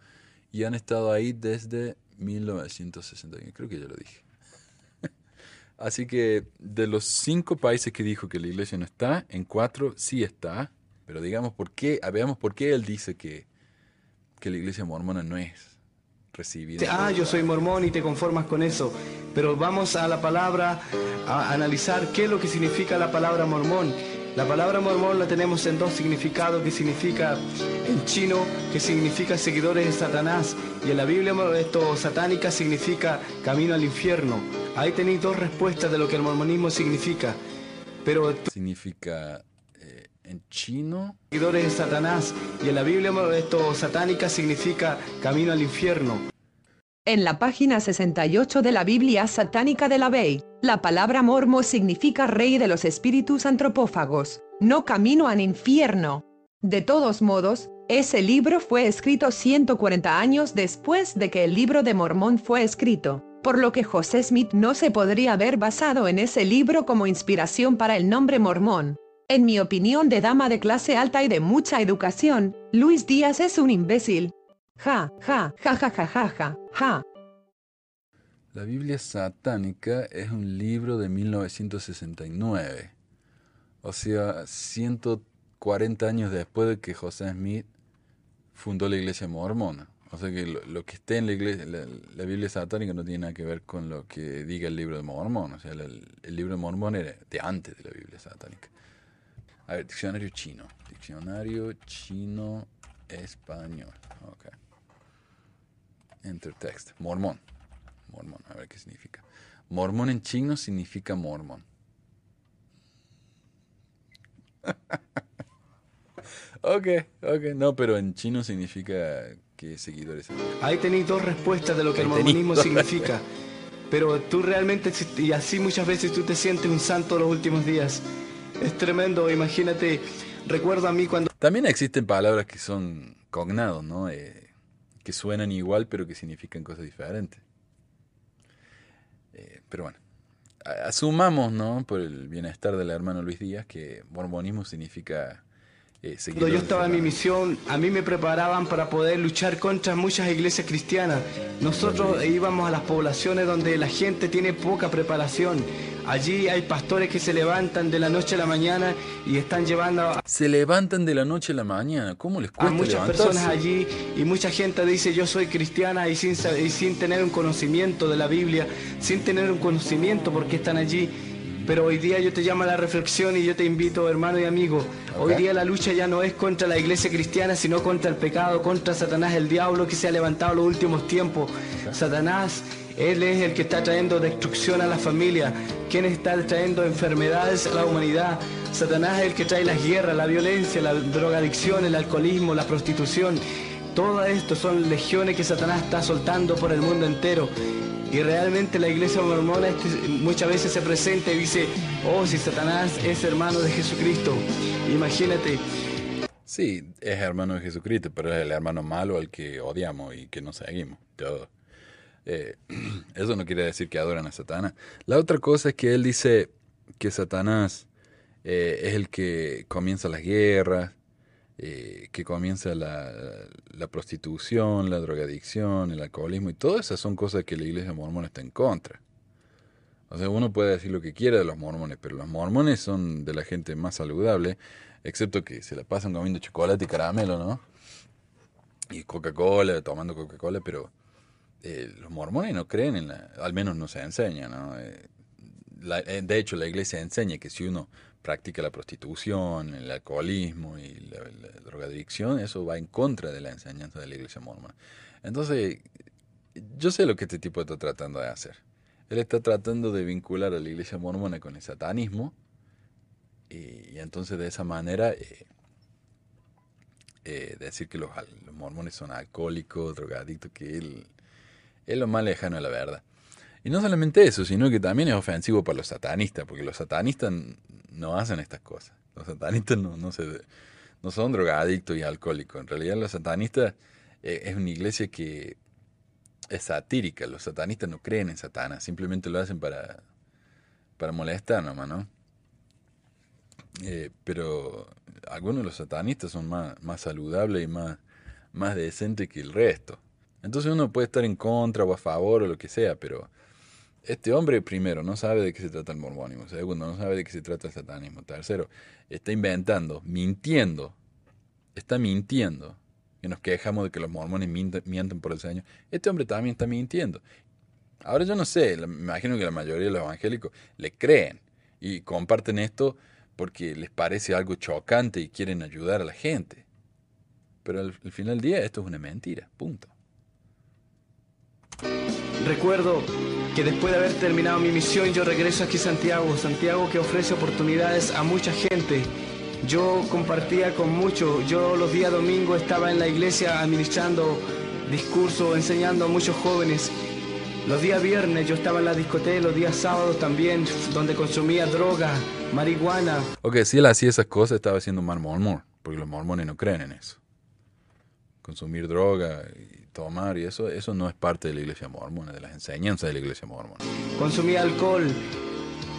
y han estado ahí desde 1961. Creo que ya lo dije. Así que de los cinco países que dijo que la iglesia no está, en cuatro sí está. Pero digamos, ¿por qué? Veamos por qué él dice que, que la iglesia mormona no es Ah, yo soy mormón y te conformas con eso. Pero vamos a la palabra, a analizar qué es lo que significa la palabra mormón. La palabra mormón la tenemos en dos significados, que significa en chino, que significa seguidores de Satanás, y en la Biblia esto satánica significa camino al infierno. Ahí tenéis dos respuestas de lo que el mormonismo significa. Pero significa en chino. Seguidores de Satanás, y en la Biblia esto satánica significa camino al infierno. En la página 68 de la Biblia satánica de la Bey, la palabra mormo significa rey de los espíritus antropófagos, no camino al infierno. De todos modos, ese libro fue escrito 140 años después de que el libro de Mormón fue escrito, por lo que José Smith no se podría haber basado en ese libro como inspiración para el nombre mormón. En mi opinión de dama de clase alta y de mucha educación, Luis Díaz es un imbécil, Ja, ja, ja, ja, ja, ja, ja, ja. La Biblia satánica es un libro de 1969. O sea, 140 años después de que José Smith fundó la iglesia mormona. O sea que lo, que esté en la, iglesia, la, Biblia satánica no tiene nada que ver con lo que diga el libro de Mormón. O sea, el, el libro de Mormón era de antes de la Biblia satánica. A ver, diccionario chino. Diccionario chino español. Okay. Enter text. Mormón. Mormón, a ver qué significa. Mormón en chino significa mormón. ok, ok, no, pero en chino significa que seguidores. Ahí tenéis dos respuestas de lo que el mormonismo significa. Pero tú realmente, y así muchas veces tú te sientes un santo los últimos días. Es tremendo, imagínate, recuerdo a mí cuando... También existen palabras que son cognados, ¿no? Eh, que suenan igual pero que significan cosas diferentes. Eh, pero bueno, asumamos, ¿no? Por el bienestar del hermano Luis Díaz, que mormonismo significa eh, Cuando yo estaba en mi misión, a mí me preparaban para poder luchar contra muchas iglesias cristianas. Nosotros íbamos a las poblaciones donde la gente tiene poca preparación. Allí hay pastores que se levantan de la noche a la mañana y están llevando a... Se levantan de la noche a la mañana. ¿Cómo les cuesta A muchas personas allí y mucha gente dice yo soy cristiana y sin, y sin tener un conocimiento de la Biblia, sin tener un conocimiento porque están allí pero hoy día yo te llamo a la reflexión y yo te invito, hermano y amigo. Hoy día la lucha ya no es contra la iglesia cristiana, sino contra el pecado, contra Satanás, el diablo que se ha levantado en los últimos tiempos. Satanás, él es el que está trayendo destrucción a la familia, quien está trayendo enfermedades a la humanidad. Satanás es el que trae las guerras, la violencia, la drogadicción, el alcoholismo, la prostitución. Todo esto son legiones que Satanás está soltando por el mundo entero. Y realmente la iglesia mormona muchas veces se presenta y dice, oh, si Satanás es hermano de Jesucristo. Imagínate. Sí, es hermano de Jesucristo, pero es el hermano malo al que odiamos y que no seguimos. Eh, eso no quiere decir que adoran a Satanás. La otra cosa es que él dice que Satanás eh, es el que comienza las guerras, eh, que comienza la, prostitución, la drogadicción, el alcoholismo y todas esas son cosas que la iglesia mormona está en contra. O sea, uno puede decir lo que quiera de los mormones, pero los mormones son de la gente más saludable, excepto que se la pasan comiendo chocolate y caramelo, ¿no? Y Coca-Cola, tomando Coca-Cola, pero eh, los mormones no creen en la, al menos no se enseña, ¿no? Eh, eh, de hecho, la iglesia enseña que si uno practica la prostitución, el alcoholismo y la, drogadicción, eso va en contra de la enseñanza de la iglesia mormona. Entonces, yo sé lo que este tipo está tratando de hacer. Él está tratando de vincular a la iglesia mormona con el satanismo y, entonces de esa manera eh, eh, decir que los, los mormones son alcohólicos, drogadictos, que él es lo más lejano de la verdad. Y no solamente eso, sino que también es ofensivo para los satanistas, porque los satanistas no hacen estas cosas. Los satanistas no, no, se, no son drogadictos y alcohólicos. En realidad los satanistas eh, es una iglesia que es satírica. Los satanistas no creen en Satanás, simplemente lo hacen para, para molestar nomás, ¿no? Eh, pero algunos de los satanistas son más, más saludables y más, más decentes que el resto. Entonces uno puede estar en contra o a favor o lo que sea, pero este hombre, primero, no sabe de qué se trata el mormonismo. Segundo, no sabe de qué se trata el satanismo. Tercero, está inventando, mintiendo. Está mintiendo. Que nos quejamos de que los mormones mienten, por el Señor. Este hombre también está mintiendo. Ahora yo no sé, me imagino que la mayoría de los evangélicos le creen y comparten esto porque les parece algo chocante y quieren ayudar a la gente. Pero al final del día esto es una mentira, punto. Recuerdo que después de haber terminado mi misión yo regreso aquí a Santiago, Santiago que ofrece oportunidades a mucha gente. Yo compartía con muchos, yo los días domingos estaba en la iglesia administrando discursos, enseñando a muchos jóvenes. Los días viernes yo estaba en la discoteca, los días sábados también, donde consumía droga, marihuana. Ok, si él hacía esas cosas estaba haciendo mal mormón, porque los mormones no creen en eso. Consumir droga y tomar y eso, eso no es parte de la iglesia mormona, de las enseñanzas de la iglesia mormona. consumía alcohol.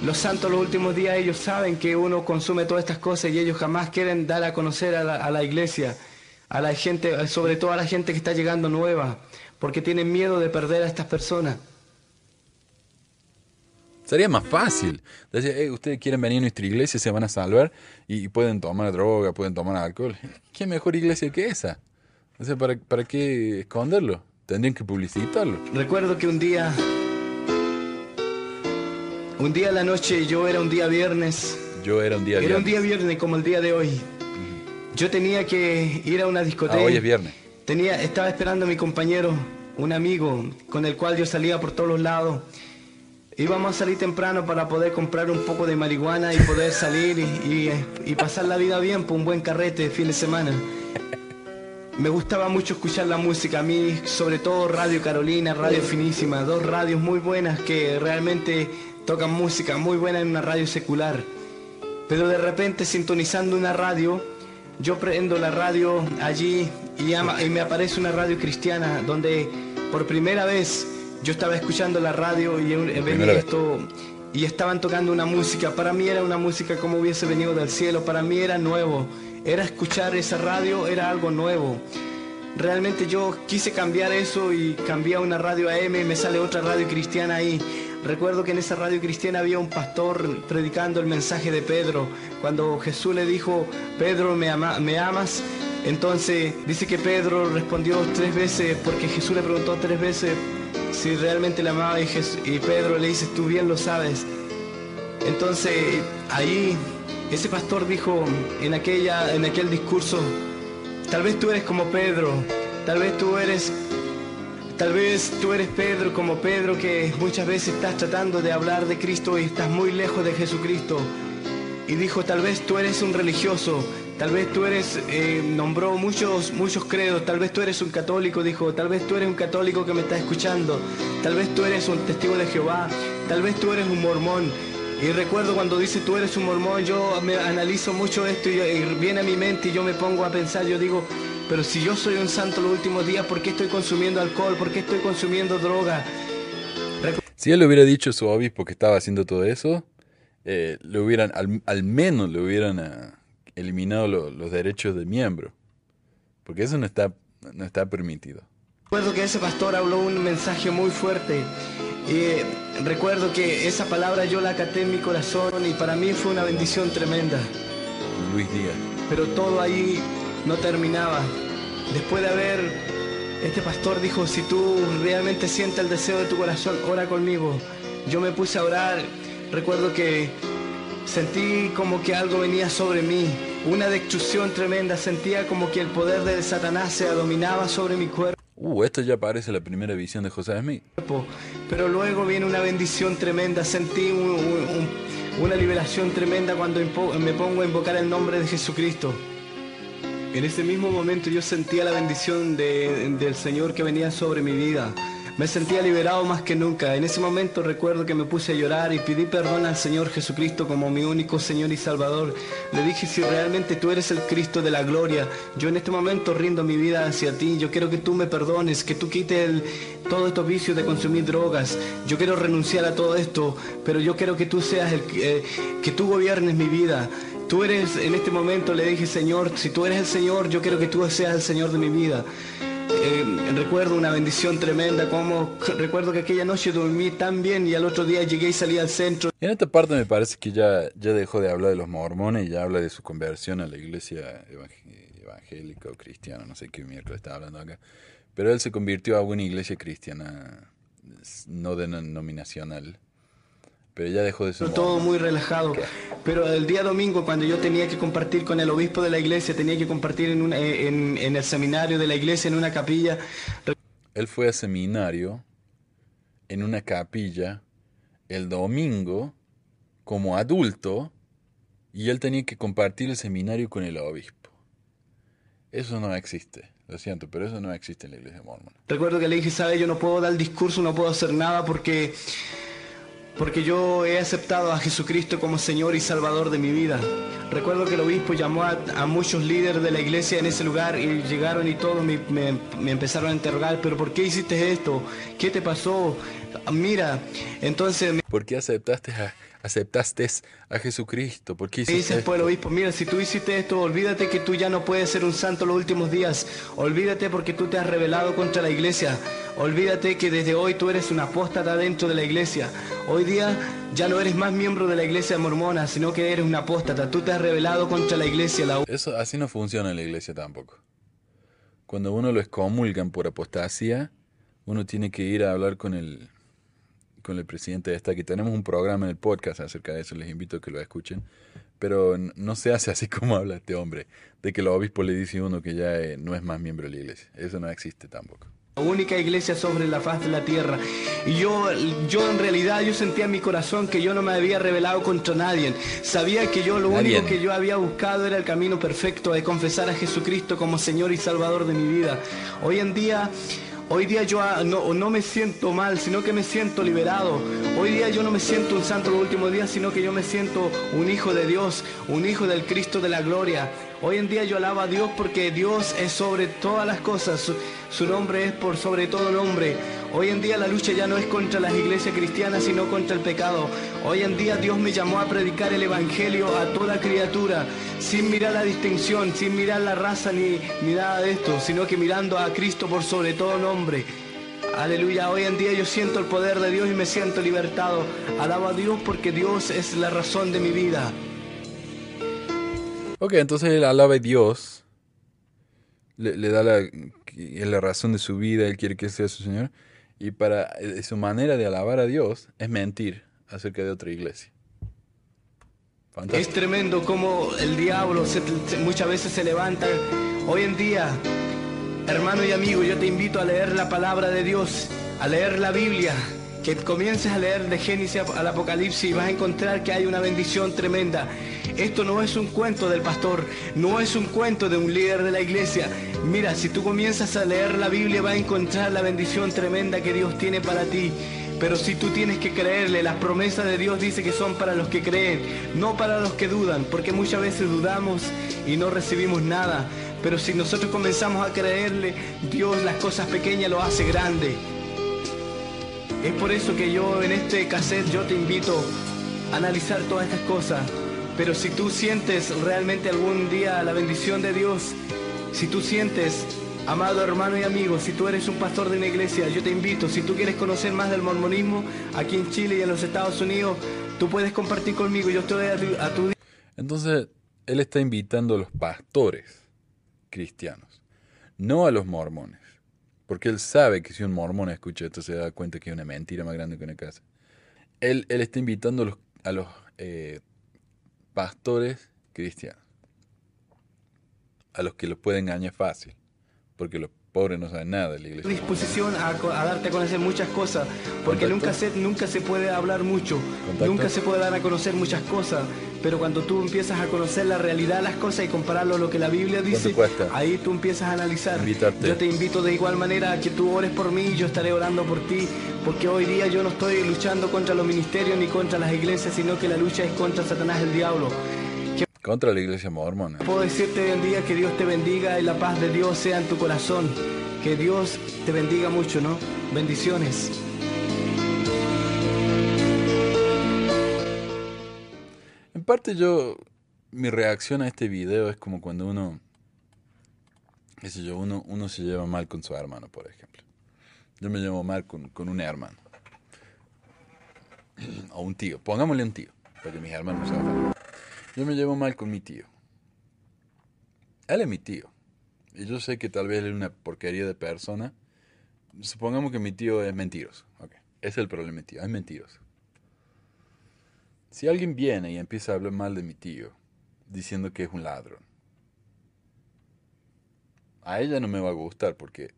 Los santos los últimos días ellos saben que uno consume todas estas cosas y ellos jamás quieren dar a conocer a la, a la iglesia, a la gente, sobre todo a la gente que está llegando nueva, porque tienen miedo de perder a estas personas. Sería más fácil. Decir, "Hey, ustedes quieren venir a nuestra iglesia, se van a salvar y, y pueden tomar droga, pueden tomar alcohol. ¿Qué mejor iglesia que esa? O sea, ¿para, para qué esconderlo? Tendrían que publicitarlo. Recuerdo que un día, un día en la noche, yo era un día viernes, Yo era un día era un día viernes. viernes como el día de hoy. Yo tenía que ir a una Ah, discoteca. hoy es viernes. Tenía, estaba esperando a mi compañero, un amigo con el cual yo salía por todos los lados. Íbamos a salir temprano para poder comprar un poco de marihuana y poder salir y, y, y pasar la vida bien por un buen carrete de fin de semana. Me gustaba mucho escuchar la música, a mí sobre todo Radio Carolina, Radio Finísima, dos radios muy buenas que realmente tocan música muy buena en una radio secular. Pero de repente sintonizando una radio, yo prendo la radio allí y, ama- y me aparece una radio cristiana donde por primera vez yo estaba escuchando la radio y venía esto y estaban tocando una música. Para mí era una música como hubiese venido del cielo, para mí era nuevo. Era escuchar esa radio, era algo nuevo. Realmente yo quise cambiar eso y cambié a una radio AM y me sale otra radio cristiana ahí. Recuerdo que en esa radio cristiana había un pastor predicando el mensaje de Pedro. Cuando Jesús le dijo, Pedro, ¿me, ¿me amas? Entonces dice que Pedro respondió tres veces porque Jesús le preguntó tres veces si realmente le amaba y, Jes- y Pedro le dice, tú bien lo sabes. Entonces ahí ese pastor dijo en, aquella, en aquel discurso, Tal vez tú eres como Pedro, tal vez tú eres, tal vez tú eres Pedro como Pedro que muchas veces estás tratando de hablar de Cristo y estás muy lejos de Jesucristo. Y dijo, tal vez tú eres un religioso, tal vez tú eres, eh, nombró muchos, muchos credos, tal vez tú eres un católico, dijo, tal vez tú eres un católico que me está escuchando, tal vez tú eres un testigo de Jehová, tal vez tú eres un mormón. Y recuerdo cuando dice tú eres un mormón, yo me analizo mucho esto y, y viene a mi mente y yo me pongo a pensar, yo digo, pero si yo soy un santo los últimos días, ¿por qué estoy consumiendo alcohol? ¿Por qué estoy consumiendo droga? Si él le hubiera dicho a su obispo que estaba haciendo todo eso, eh, le hubieran, al, al menos le hubieran ah, eliminado lo- los derechos de miembro. Porque eso no está, no está permitido. Recuerdo que ese pastor habló un mensaje muy fuerte. Y recuerdo que esa palabra yo la acaté en mi corazón y para mí fue una bendición tremenda. Luis Díaz. Pero todo ahí no terminaba. Después de haber, este pastor dijo, si tú realmente sientes el deseo de tu corazón, ora conmigo. Yo me puse a orar. Recuerdo que sentí como que algo venía sobre mí, una destrucción tremenda. Sentía como que el poder de Satanás se dominaba sobre mi cuerpo. Uh, esto ya parece la primera visión de José Smith. Pero luego viene una bendición tremenda. Sentí un- un- un- una liberación tremenda cuando me pongo a invocar el nombre de Jesucristo. En ese mismo momento yo sentía la bendición de- del Señor que venía sobre mi vida. Me sentía liberado más que nunca. En ese momento recuerdo que me puse a llorar y pedí perdón al Señor Jesucristo como mi único Señor y Salvador. Le dije, si realmente tú eres el Cristo de la gloria, yo en este momento rindo mi vida hacia ti. Yo quiero que tú me perdones, que tú quites todos estos vicios de consumir drogas. Yo quiero renunciar a todo esto, pero yo quiero que tú seas el eh, que tú gobiernes mi vida. Tú eres, en este momento le dije, Señor, si tú eres el Señor, yo quiero que tú seas el Señor de mi vida. Eh, recuerdo una bendición tremenda, como recuerdo que aquella noche dormí tan bien y al otro día llegué y salí al centro. En esta parte me parece que ya, ya dejó de hablar de los mormones y ya habla de su conversión a la iglesia evang- evangélica o cristiana, no sé qué miércoles está hablando acá. Pero él se convirtió a una iglesia cristiana no denominacional. Pero ya dejó de ser todo muy relajado. Pero el día domingo, cuando yo tenía que compartir con el obispo de la iglesia, tenía que compartir en, una- eh, en, en el seminario de la iglesia, en una capilla, Él fue a seminario en una capilla el domingo como adulto y él tenía que compartir el seminario con el obispo. Eso no existe, lo siento, pero eso no existe en la iglesia mormona. Recuerdo que le dije, sabe, yo no puedo dar discurso, no puedo hacer nada porque, porque yo he aceptado a Jesucristo como Señor y Salvador de mi vida. Recuerdo que el obispo llamó a, muchos líderes de la iglesia en ese lugar y llegaron y todos me, me- me empezaron a interrogar, pero ¿por qué hiciste esto? ¿Qué te pasó? Mira, entonces ¿Por qué aceptaste a, aceptaste a Jesucristo? ¿Por qué Me hiciste dice después el esto? obispo, mira, si tú hiciste esto, olvídate que tú ya no puedes ser un santo los últimos días. Olvídate porque tú te has rebelado contra la iglesia. Olvídate que desde hoy tú eres un apóstata dentro de la iglesia. Hoy día ya no eres más miembro de la iglesia mormona, sino que eres un apóstata. Tú te has rebelado contra la iglesia. La Eso así no funciona en la iglesia tampoco. Cuando uno lo excomulgan por apostasía, uno tiene que ir a hablar con el con el presidente de esta que tenemos un programa en el podcast acerca de eso, les invito a que lo escuchen, pero no se hace así como habla este hombre, de que el obispo le dice a uno que ya eh, no es más miembro de la iglesia. Eso no existe tampoco. La única iglesia sobre la faz de la tierra. Y yo, yo en realidad, yo sentía en mi corazón que yo no me había rebelado contra nadie. Sabía que yo lo Nadie. único que yo había buscado era el camino perfecto de confesar a Jesucristo como Señor y Salvador de mi vida. Hoy en día... Hoy día yo ah, no, no me siento mal, sino que me siento liberado. Hoy día yo no me siento un santo los últimos días, sino que yo me siento un hijo de Dios, un hijo del Cristo de la gloria. Hoy en día yo alabo a Dios porque Dios es sobre todas las cosas, su, nombre es por sobre todo nombre. Hoy en día la lucha ya no es contra las iglesias cristianas, sino contra el pecado. Hoy en día Dios me llamó a predicar el Evangelio a toda criatura, sin mirar la distinción, sin mirar la raza ni, ni nada de esto, sino que mirando a Cristo por sobre todo nombre. Aleluya, hoy en día yo siento el poder de Dios y me siento libertado. Alabo a Dios porque Dios es la razón de mi vida. Ok, entonces él alaba a Dios, le, da la, la razón de su vida, él quiere que sea su Señor, y para eh, su manera de alabar a Dios es mentir acerca de otra iglesia. Es tremendo como el diablo muchas veces se levanta. Hoy en día, hermano y amigo, yo te invito a leer la palabra de Dios, a leer la Biblia, que comiences a leer de Génesis al Apocalipsis y vas a encontrar que hay una bendición tremenda. Esto no es un cuento del pastor, no es un cuento de un líder de la iglesia. Mira, si tú comienzas a leer la Biblia vas a encontrar la bendición tremenda que Dios tiene para ti. Pero si tú tienes que creerle, las promesas de Dios dice que son para los que creen, no para los que dudan, porque muchas veces dudamos y no recibimos nada. Pero si nosotros comenzamos a creerle, Dios las cosas pequeñas lo hace grande. Es por eso que yo en este cassette yo te invito a analizar todas estas cosas. Pero si tú sientes realmente algún día la bendición de Dios, si tú sientes Amado hermano y amigo, si tú eres un pastor de una iglesia, yo te invito, si tú quieres conocer más del mormonismo aquí en Chile y en los Estados Unidos, tú puedes compartir conmigo, yo estoy a tu, a tu Entonces, él está invitando a los pastores cristianos, no a los mormones. Porque él sabe que si un mormón escucha esto se da cuenta que es una mentira más grande que una casa. Él, él está invitando a los, a los eh, pastores cristianos. A los que los puede engañar fácil. Porque los pobres no saben nada de la iglesia. disposición a, a darte a conocer muchas cosas, porque Contacto. nunca se, nunca se puede hablar mucho, Contacto. nunca se puede dar a conocer muchas cosas, pero cuando tú empiezas a conocer la realidad de las cosas y compararlo a lo que la Biblia dice, ahí tú empiezas a analizar. Invitarte. Yo te invito de igual manera a que tú ores por mí y yo estaré orando por ti, porque hoy día yo no estoy luchando contra los ministerios ni contra las iglesias, sino que la lucha es contra Satanás el diablo. Contra la iglesia mormona. Puedo decirte hoy en día que Dios te bendiga y la paz de Dios sea en tu corazón. Que Dios te bendiga mucho, ¿no? Bendiciones. Parte yo, mi reacción a este video es como cuando uno, qué sé yo, uno, uno se lleva mal con su hermano, por ejemplo. Yo me llevo mal con, con un hermano. O un tío, pongámosle un tío, porque mis hermanos se. Yo me llevo mal con mi tío. Él es mi tío. Y yo sé que tal vez él es una porquería de persona. Supongamos que mi tío es mentiroso. Ese es el problema tío, es mentiroso. Si alguien viene y empieza a hablar mal de mi tío, diciendo que es un ladrón, a ella no me va a gustar porque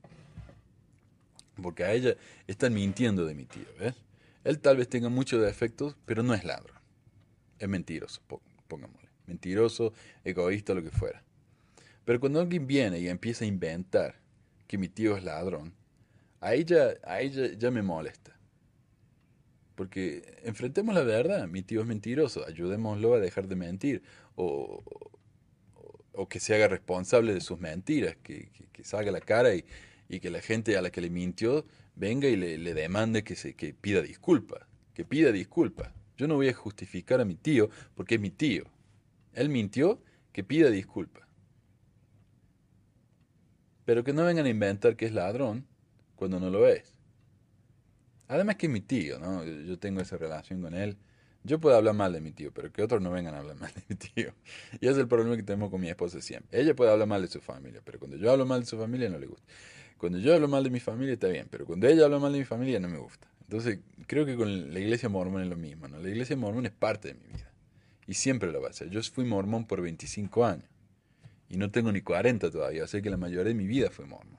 porque a ella están mintiendo de mi tío. Él tal vez tenga muchos defectos, pero no es ladrón. Es mentiroso, po- pongámosle. Mentiroso, egoísta, lo que fuera. Pero cuando alguien viene y empieza a inventar que mi tío es ladrón, a ella, a ella ya me molesta. Porque enfrentemos la verdad, mi tío es mentiroso, ayudémoslo a dejar de mentir. O, o- que se haga responsable de sus mentiras, que, que, salga la cara y, que la gente a la que le mintió venga y le, le demande que, se, que pida disculpas. Que pida disculpas. Yo no voy a justificar a mi tío porque es mi tío. Él mintió, que pida disculpas. Pero que no vengan a inventar que es ladrón cuando no lo es. Además que mi tío, ¿no? Yo tengo esa relación con él. Yo puedo hablar mal de mi tío, pero que otros no vengan a hablar mal de mi tío. Y ese es el problema que tenemos con mi esposa siempre. Ella puede hablar mal de su familia, pero cuando yo hablo mal de su familia no le gusta. Cuando yo hablo mal de mi familia está bien, pero cuando ella habla mal de mi familia no me gusta. Entonces, creo que con la iglesia mormona es lo mismo, ¿no? La iglesia mormona es parte de mi vida. Y siempre lo va a ser. Yo fui mormón por 25 años. Y no tengo ni 40 todavía, así que la mayoría de mi vida fue mormón.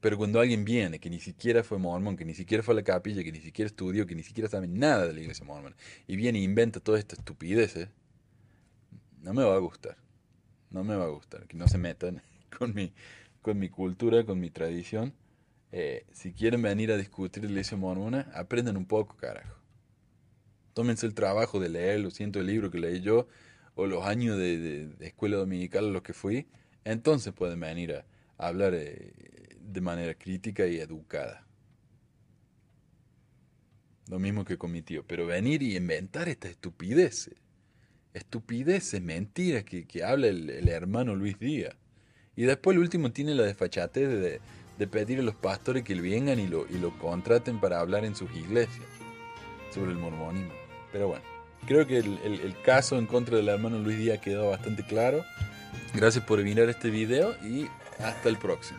Pero cuando alguien viene que ni siquiera fue mormón, que ni siquiera fue a la capilla, que ni siquiera estudió, que ni siquiera sabe nada de la iglesia mormona, y viene e inventa todas estas estupideces, no me va a gustar. No me va a gustar. Que no se metan con mi, con mi cultura, con mi tradición. Eh, si quieren venir a discutir la iglesia mormona, aprendan un poco, carajo. Tómense el trabajo de leer los cientos de libros que leí yo, o los años de, de- escuela dominical a los que fui, entonces pueden venir a, a hablar eh, de manera crítica y educada. Lo mismo que con mi tío, pero venir y inventar estas estupideces, estupideces, mentiras que, que habla el, el hermano Luis Díaz. Y después el último tiene la desfachatez de, de pedir a los pastores que vengan y lo, y lo contraten para hablar en sus iglesias sobre el mormonismo. Pero bueno, creo que el, el- el caso en contra del hermano Luis Díaz quedó bastante claro. Gracias por mirar este video y hasta el próximo.